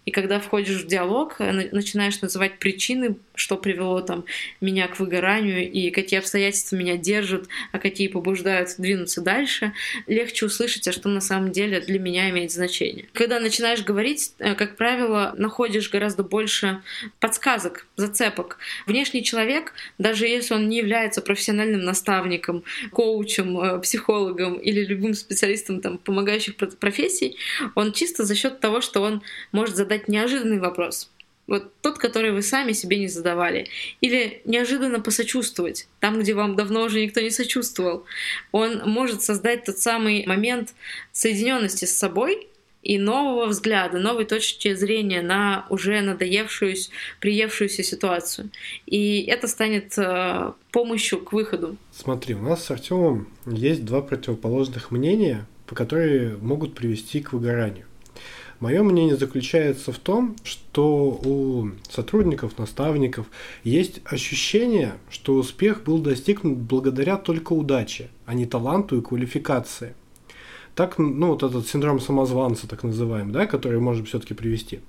И когда входишь в диалог, э, начинаешь называть причины, что привело там меня к выгоранию и какие обстоятельства меня держат, а какие побуждают двинуться дальше, легче услышать, а что на самом деле для меня имеет значение. Когда начинаешь говорить, э, как правило, находишь гораздо больше подсказок, зацепок. Внешний человек, даже если он не является профессиональным наставником, коучем, э, психологом или любым специалистом там, помогающих профессий, он чисто за счет того, что он может задать задать неожиданный вопрос. Вот тот, который вы сами себе не задавали. Или неожиданно посочувствовать, там, где вам давно уже никто не сочувствовал. Он может создать тот самый момент соединенности с собой и нового взгляда, новой точки зрения на уже надоевшую, приевшуюся ситуацию. И это станет э, помощью к выходу. Смотри, у нас с Артемом есть два противоположных мнения, по которые могут привести к выгоранию. Мое мнение заключается в том, что у сотрудников, наставников есть ощущение, что успех был достигнут благодаря только удаче, а не таланту и квалификации. Так, ну, вот этот синдром самозванца, так называемый, да, который может все-таки привести.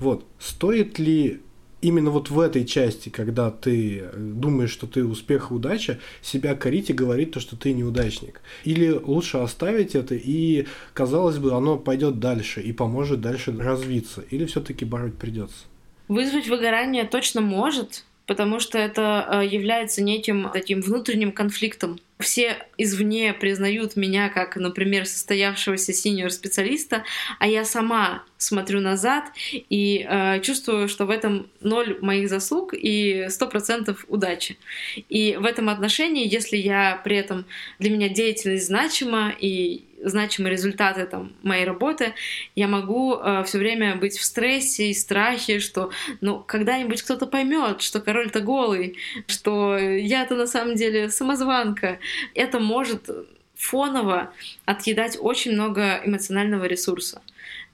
Вот, стоит ли именно вот в этой части, когда ты э, думаешь, что ты успех и удача, себя корить и говорить то, что ты неудачник. Или лучше оставить это и, казалось бы, оно пойдет дальше и поможет дальше развиться. Или все-таки бороть придется. Вызвать выгорание точно может, потому что это э, является неким таким внутренним конфликтом. Все извне признают меня как, например, состоявшегося синьор-специалиста, а я сама смотрю назад и э, чувствую, что в этом ноль моих заслуг и сто процентов удачи. И в этом отношении, если я при этом для меня деятельность значима и значимые результаты там, моей работы, я могу э, все время быть в стрессе и страхе, что ну, когда-нибудь кто-то поймет, что король-то голый, что я-то на самом деле самозванка. Это может фоново отъедать очень много эмоционального ресурса.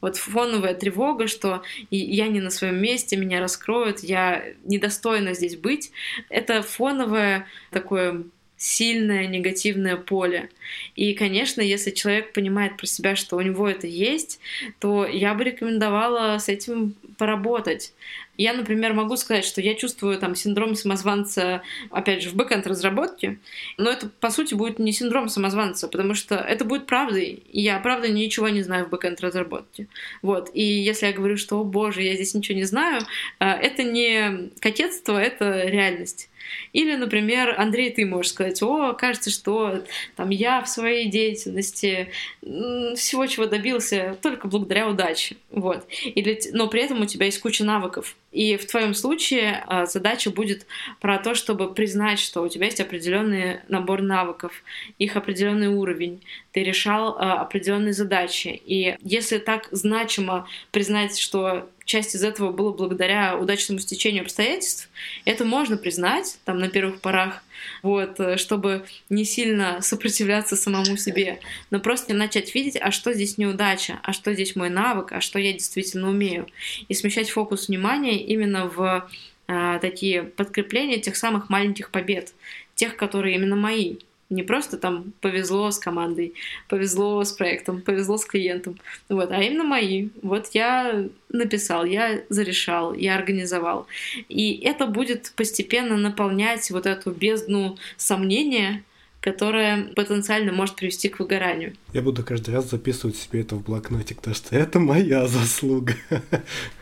Вот фоновая тревога, что я не на своем месте, меня раскроют, я недостойна здесь быть, это фоновое такое сильное негативное поле. И, конечно, если человек понимает про себя, что у него это есть, то я бы рекомендовала с этим поработать. Я, например, могу сказать, что я чувствую там синдром самозванца, опять же, в backend разработке, но это, по сути, будет не синдром самозванца, потому что это будет правдой, и я, правда, ничего не знаю в backend разработке. Вот. И если я говорю, что, о боже, я здесь ничего не знаю, э, это не кокетство, это реальность. Или, например, Андрей, ты можешь сказать, о, кажется, что там я в своей деятельности всего, чего добился, только благодаря удаче. Вот. Или, но при этом у тебя есть куча навыков. И в твоем случае а, задача будет про то, чтобы признать, что у тебя есть определенный набор навыков, их определенный уровень, ты решал а, определенные задачи. И если так значимо признать, что часть из этого было благодаря удачному стечению обстоятельств, это можно признать там на первых порах, вот, э, чтобы не сильно сопротивляться самому себе, но просто начать видеть, а что здесь неудача, а что здесь мой навык, а что я действительно умею, и смещать фокус внимания именно в а, такие подкрепления тех самых маленьких побед, тех, которые именно мои. Не просто там повезло с командой, повезло с проектом, повезло с клиентом, вот, а именно мои. Вот я написал, я зарешал, я организовал. И это будет постепенно наполнять вот эту бездну сомнения, которая потенциально может привести к выгоранию. Я буду каждый раз записывать себе это в блокнотик, потому что это моя заслуга.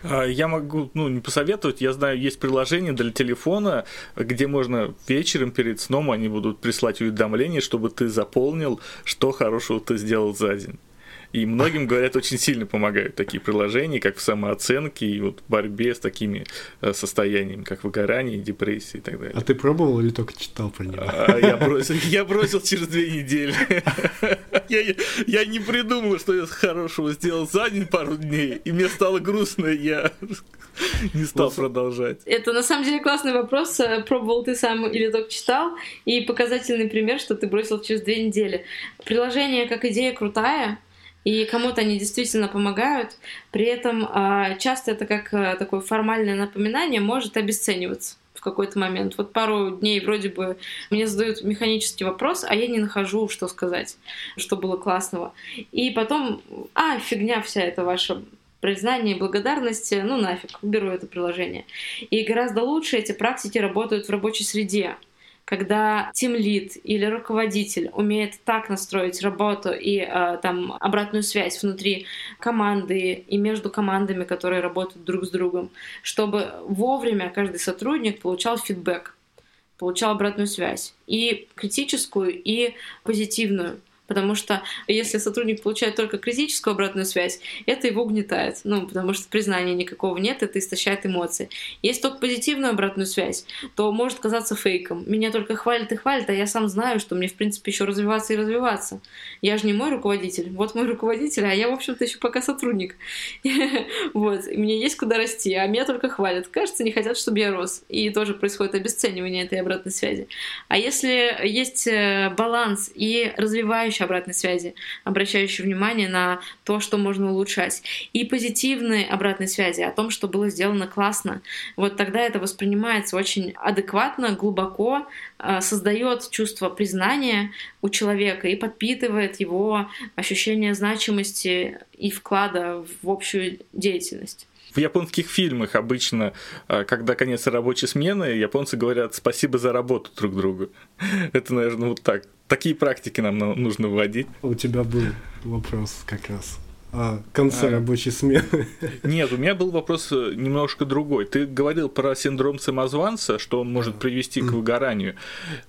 А, я могу, ну, не посоветовать, я знаю, есть приложение для телефона, где можно вечером перед сном они будут прислать уведомления, чтобы ты заполнил, что хорошего ты сделал за день. И многим, говорят, очень сильно помогают такие приложения, как в самооценке и вот борьбе с такими э, состояниями, как выгорание, депрессия и так далее. А ты пробовал или только читал про него? А, я, бросил, я бросил через две недели. Я, я не придумал, что я хорошего сделал за день пару дней, и мне стало грустно, я не стал продолжать. Это на самом деле классный вопрос. Пробовал ты сам или только читал? И показательный пример, что ты бросил через две недели. Приложение как идея крутая, и кому-то они действительно помогают. При этом а, часто это как а, такое формальное напоминание может обесцениваться в какой-то момент. Вот пару дней вроде бы мне задают механический вопрос, а я не нахожу, что сказать, что было классного. И потом, а, фигня вся эта ваша признание и благодарности, ну нафиг, уберу это приложение. И гораздо лучше эти практики работают в рабочей среде когда тимлид или руководитель умеет так настроить работу и э, там обратную связь внутри команды и между командами, которые работают друг с другом, чтобы вовремя каждый сотрудник получал фидбэк, получал обратную связь и критическую, и позитивную. Потому что если сотрудник получает только критическую обратную связь, это его угнетает. Ну, потому что признания никакого нет, это истощает эмоции. Если только позитивную обратную связь, то может казаться фейком. Меня только хвалят и хвалят, а я сам знаю, что мне, в принципе, еще развиваться и развиваться. Я же не мой руководитель. Вот мой руководитель, а я, в общем-то, еще пока сотрудник. Вот. Мне есть куда расти, а меня только хвалят. Кажется, не хотят, чтобы я рос. И тоже происходит обесценивание этой обратной связи. А если есть э, баланс и развивающий помощь обратной связи, обращающей внимание на то, что можно улучшать. И позитивной обратной связи о том, что было сделано классно. Вот тогда это воспринимается очень адекватно, глубоко, а, создает чувство признания у человека и подпитывает его ощущение значимости и вклада в общую деятельность. В японских фильмах обычно, а, когда конец рабочей смены, японцы говорят спасибо за работу друг другу. Это, наверное, вот так. Такие практики нам нужно вводить. У тебя был вопрос как раз о конце а, рабочей смены. Нет, у меня был вопрос э, немножко другой. Ты говорил про синдром самозванца, что он может привести к выгоранию.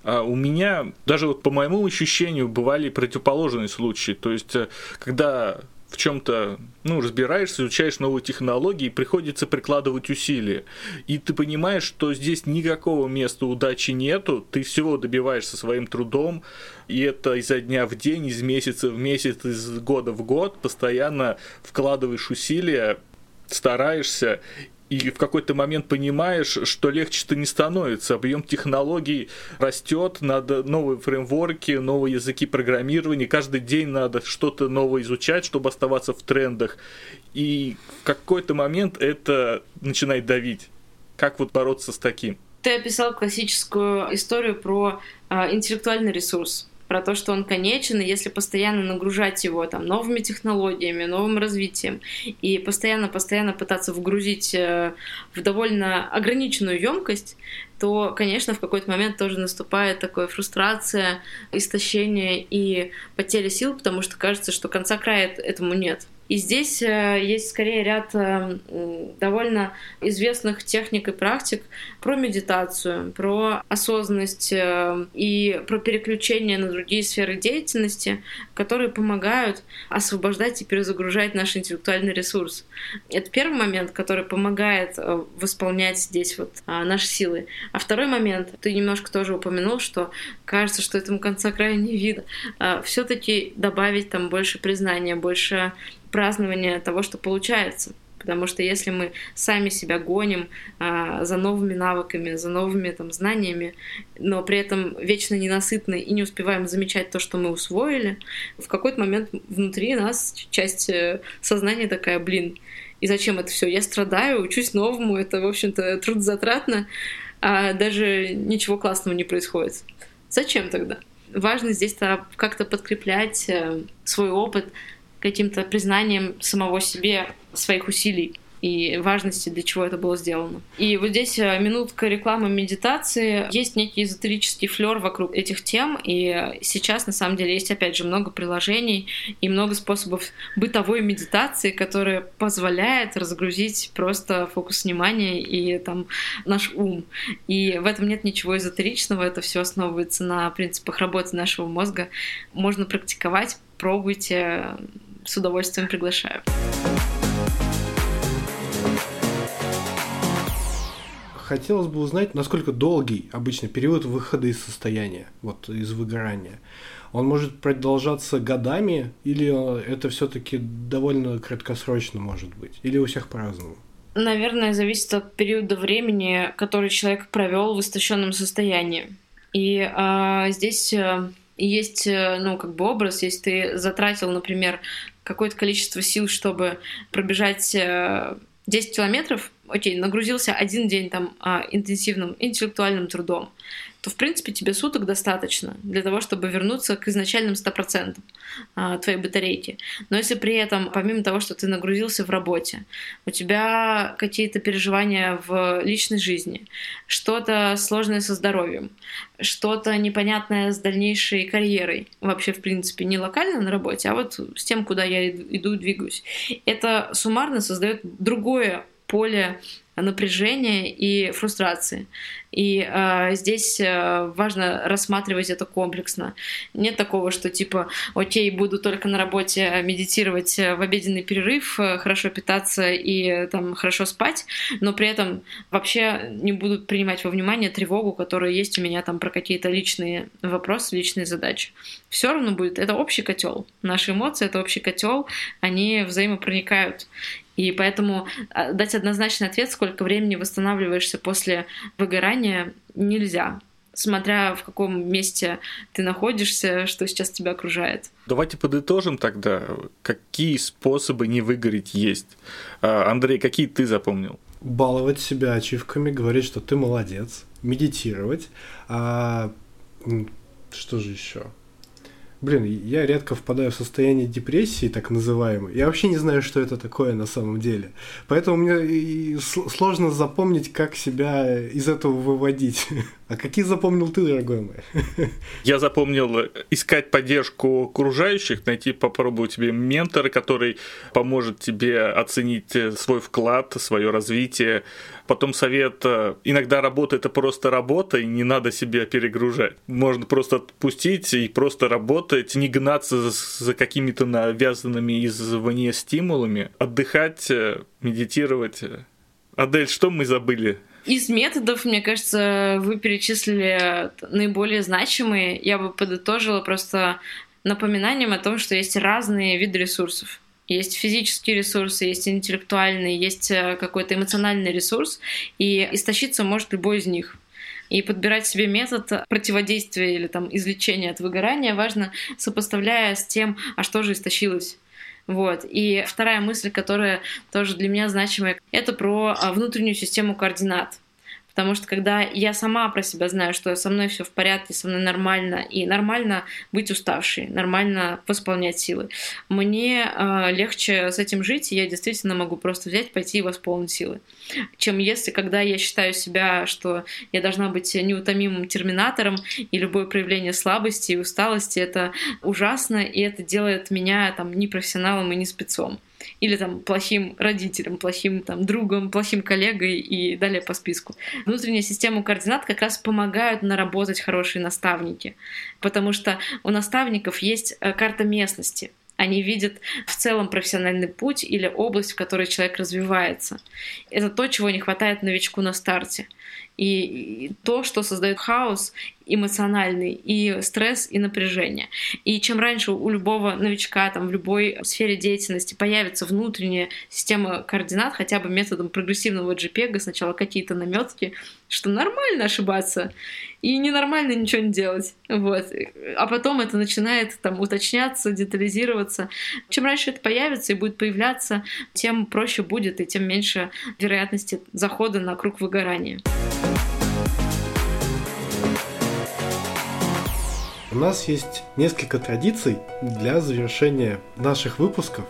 А у меня, даже вот по моему ощущению, бывали противоположные случаи. То есть, э, когда в чем-то ну, разбираешься, изучаешь новые технологии, приходится прикладывать усилия. И ты понимаешь, что здесь никакого места удачи нету, ты всего добиваешься своим трудом, и это изо дня в день, из месяца в месяц, из года в год, постоянно вкладываешь усилия, стараешься, и в какой-то момент понимаешь, что легче-то не становится. Объем технологий растет, надо новые фреймворки, новые языки программирования. Каждый день надо что-то новое изучать, чтобы оставаться в трендах. И в какой-то момент это начинает давить. Как вот бороться с таким? Ты описал классическую историю про э, интеллектуальный ресурс про то, что он конечен, и если постоянно нагружать его там новыми технологиями, новым развитием, и постоянно-постоянно пытаться вгрузить э, в довольно ограниченную емкость, то, конечно, в какой-то момент тоже наступает такая фрустрация, истощение и потеря сил, потому что кажется, что конца края этому нет. И здесь э, есть скорее ряд э, довольно известных техник и практик про медитацию, про осознанность э, и про переключение на другие сферы деятельности, которые помогают освобождать и перезагружать наш интеллектуальный ресурс. Это первый момент, который помогает восполнять здесь вот наши силы. А второй момент, ты немножко тоже упомянул, что кажется, что этому конца края не видно. Все-таки добавить там больше признания, больше празднование того, что получается. Потому что если мы сами себя гоним а, за новыми навыками, за новыми там, знаниями, но при этом вечно ненасытны и не успеваем замечать то, что мы усвоили, в какой-то момент внутри нас часть э, сознания такая, блин, и зачем это все? Я страдаю, учусь новому, это, в общем-то, трудозатратно, а даже ничего классного не происходит. Зачем тогда? Важно здесь как-то подкреплять э, свой опыт каким-то признанием самого себе своих усилий и важности, для чего это было сделано. И вот здесь э, минутка рекламы медитации. Есть некий эзотерический флер вокруг этих тем, и сейчас, на самом деле, есть, опять же, много приложений и много способов бытовой медитации, которые позволяют разгрузить просто фокус внимания и там наш ум. И в этом нет ничего эзотеричного, это все основывается на принципах работы нашего мозга. Можно практиковать, пробуйте, с удовольствием приглашаю. Хотелось бы узнать, насколько долгий обычно период выхода из состояния, вот из выгорания. Он может продолжаться годами, или это все-таки довольно краткосрочно может быть? Или у всех по-разному? Наверное, зависит от периода времени, который человек провел в истощенном состоянии. И а, здесь а, есть, э, ну, как бы образ, если ты затратил, например, какое-то количество сил, чтобы пробежать 10 э, километров, окей, нагрузился один день там а, интенсивным интеллектуальным трудом, то, в принципе, тебе суток достаточно для того, чтобы вернуться к изначальным 100% а, твоей батарейки. Но если при этом, помимо того, что ты нагрузился в работе, у тебя какие-то переживания в личной жизни, что-то сложное со здоровьем, что-то непонятное с дальнейшей карьерой, вообще, в принципе, не локально на работе, а вот с тем, куда я иду, двигаюсь, это суммарно создает другое поле напряжения и фрустрации. И э, здесь э, важно рассматривать это комплексно. Нет такого, что типа, окей, буду только на работе медитировать в обеденный перерыв, э, хорошо питаться и там хорошо спать, но при этом вообще не буду принимать во внимание тревогу, которая есть у меня там про какие-то личные вопросы, личные задачи. Все равно будет. Это общий котел. Наши эмоции это общий котел, они взаимопроникают. И поэтому а, дать однозначный ответ, сколько времени восстанавливаешься после выгорания, нельзя смотря в каком месте ты находишься, что сейчас тебя окружает. Давайте подытожим тогда, какие способы не выгореть есть. А, Андрей, какие ты запомнил? Баловать себя ачивками, говорить, что ты молодец, медитировать. А что же еще? Блин, я редко впадаю в состояние депрессии, так называемой. Я вообще не знаю, что это такое на самом деле. Поэтому мне сложно запомнить, как себя из этого выводить. А какие запомнил ты, дорогой мой? Я запомнил искать поддержку окружающих, найти, попробовать тебе ментора, который поможет тебе оценить свой вклад, свое развитие, Потом совет, э, иногда работа это просто работа, и не надо себя перегружать. Можно просто отпустить и просто работать, не гнаться за, за какими-то навязанными извне стимулами, отдыхать, э, медитировать. Адель, что мы забыли? Из методов, мне кажется, вы перечислили наиболее значимые. Я бы подытожила просто напоминанием о том, что есть разные виды ресурсов. Есть физические ресурсы, есть интеллектуальные, есть э, какой-то эмоциональный ресурс, и истощиться может любой из них. И подбирать себе метод противодействия или там излечения от выгорания важно, сопоставляя с тем, а что же истощилось. Вот. И вторая мысль, которая тоже для меня значимая, это про а, внутреннюю систему координат. Потому что когда я сама про себя знаю, что со мной все в порядке, со мной нормально, и нормально быть уставшей, нормально восполнять силы, мне э, легче с этим жить, и я действительно могу просто взять, пойти и восполнить силы. Чем если, когда я считаю себя, что я должна быть неутомимым терминатором, и любое проявление слабости и усталости это ужасно, и это делает меня там непрофессионалом и не спецом или там плохим родителем, плохим там другом, плохим коллегой и далее по списку. Внутренняя система координат как раз помогают наработать хорошие наставники, потому что у наставников есть э, карта местности. Они видят в целом профессиональный путь или область, в которой человек развивается. Это то, чего не хватает новичку на старте. И то, что создает хаос эмоциональный, и стресс, и напряжение. И чем раньше у любого новичка там, в любой сфере деятельности появится внутренняя система координат, хотя бы методом прогрессивного JPEG, сначала какие-то наметки, что нормально ошибаться, и ненормально ничего не делать. Вот. А потом это начинает там уточняться, детализироваться. Чем раньше это появится и будет появляться, тем проще будет и тем меньше вероятности захода на круг выгорания. У нас есть несколько традиций для завершения наших выпусков.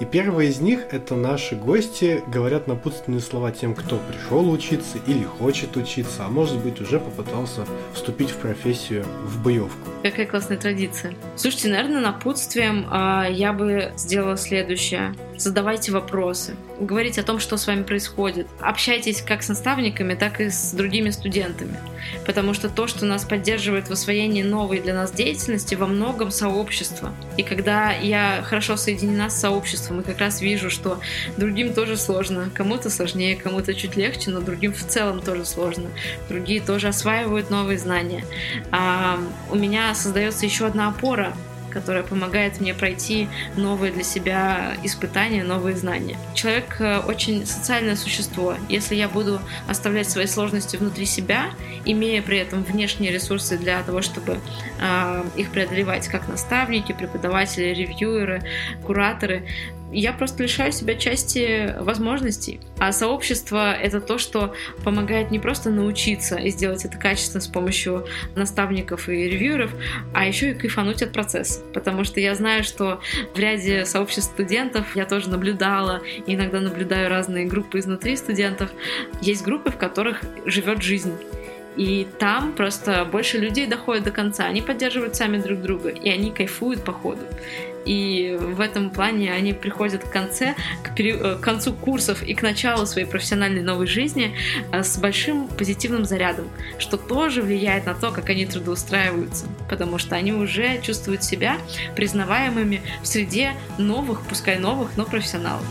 И первая из них – это наши гости говорят напутственные слова тем, кто пришел учиться или хочет учиться, а может быть уже попытался вступить в профессию в боевку. Какая классная традиция. Слушайте, наверное, напутствием а, я бы сделала следующее. Задавайте вопросы. Говорите о том, что с вами происходит. Общайтесь как с наставниками, так и с другими студентами. Потому что то, что нас поддерживает в освоении новой для нас деятельности, во многом сообщество. И когда я хорошо соединена с сообществом, и как раз вижу, что другим тоже сложно. Кому-то сложнее, кому-то чуть легче, но другим в целом тоже сложно. Другие тоже осваивают новые знания. А у меня создается еще одна опора, которая помогает мне пройти новые для себя испытания, новые знания. Человек э, очень социальное существо. Если я буду оставлять свои сложности внутри себя, имея при этом внешние ресурсы для того, чтобы э, их преодолевать, как наставники, преподаватели, ревьюеры, кураторы, я просто лишаю себя части возможностей. А сообщество — это то, что помогает не просто научиться и сделать это качественно с помощью наставников и ревьюеров, а еще и кайфануть от процесса. Потому что я знаю, что в ряде сообществ студентов я тоже наблюдала, и иногда наблюдаю разные группы изнутри студентов. Есть группы, в которых живет жизнь. И там просто больше людей доходят до конца. Они поддерживают сами друг друга, и они кайфуют по ходу. И в этом плане они приходят к, конце, к, пере... Э, к концу курсов и к началу своей профессиональной новой жизни э, с большим позитивным зарядом, что тоже влияет на то, как они трудоустраиваются, потому что они уже чувствуют себя признаваемыми в среде новых, пускай новых, но профессионалов.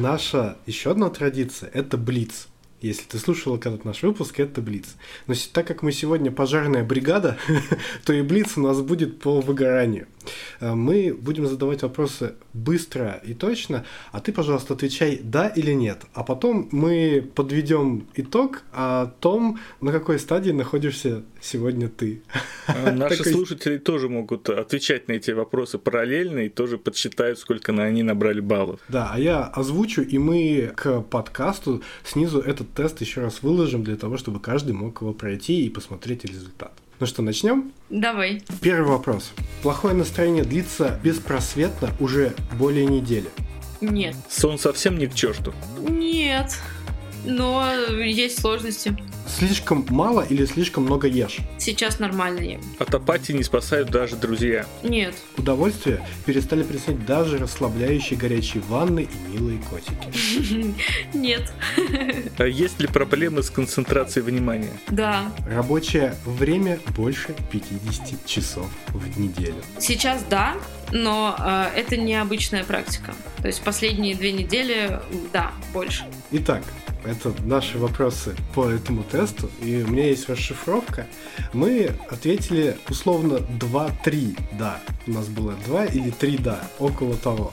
Наша еще одна традиция – это блиц. Если ты слушала когда-то наш выпуск, это Блиц. Но так как мы сегодня пожарная бригада, то и Блиц у нас будет по выгоранию. Э, мы будем задавать вопросы быстро и точно, а ты, пожалуйста, отвечай да или нет. А потом мы подведем итог о том, на какой стадии находишься сегодня ты. А наши слушатели тоже могут отвечать на эти вопросы параллельно и тоже подсчитают, сколько на они набрали баллов. Да, а я озвучу, и мы к подкасту снизу этот тест еще раз выложим для того, чтобы каждый мог его пройти и посмотреть результат. Ну что, начнем? Давай. Первый вопрос. Плохое настроение длится беспросветно уже более недели? Нет. Сон совсем не к черту? Нет. Но есть сложности. слишком мало или слишком много ешь? Сейчас нормально ем. От апатии не спасают даже друзья. Нет. Удовольствие перестали приносить даже расслабляющие горячие ванны и милые котики. Нет. А есть ли проблемы с концентрацией внимания? Да. Рабочее время больше 50 часов в неделю. Сейчас да, но э, это необычная практика. То есть последние две недели, да, больше. Итак, это наши вопросы по этому тесту, и у меня есть расшифровка. Мы ответили условно 2-3 «да». У нас было 2 или 3 «да», около того.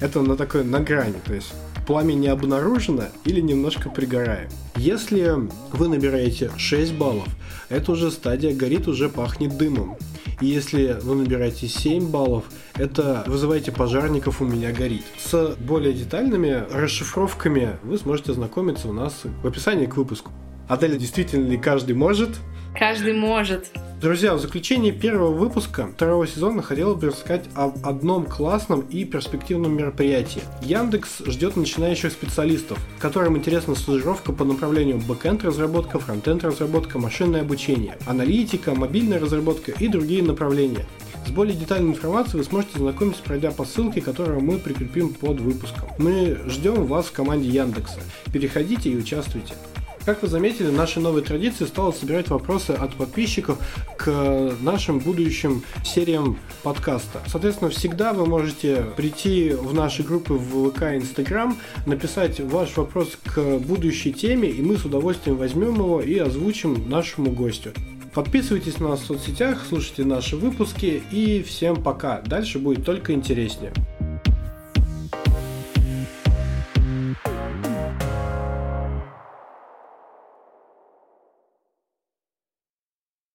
Это на такой, на грани, то есть пламя не обнаружено или немножко пригораем. Если вы набираете 6 баллов, это уже стадия горит, уже пахнет дымом. И если вы набираете 7 баллов, это вызывайте пожарников, у меня горит. С более детальными расшифровками вы сможете ознакомиться у нас в описании к выпуску. Адель, действительно ли каждый может? Каждый может. Друзья, в заключении первого выпуска второго сезона хотел бы рассказать об одном классном и перспективном мероприятии. Яндекс ждет начинающих специалистов, которым интересна стажировка по направлению backend разработка, frontend разработка, машинное обучение, аналитика, мобильная разработка и другие направления. С более детальной информацией вы сможете знакомиться, пройдя по ссылке, которую мы прикрепим под выпуском. Мы ждем вас в команде Яндекса. Переходите и участвуйте. Как вы заметили, нашей новой традицией стало собирать вопросы от подписчиков к нашим будущим сериям подкаста. Соответственно, всегда вы можете прийти в наши группы в ВК и Инстаграм, написать ваш вопрос к будущей теме, и мы с удовольствием возьмем его и озвучим нашему гостю. Подписывайтесь на нас в соцсетях, слушайте наши выпуски и всем пока. Дальше будет только интереснее.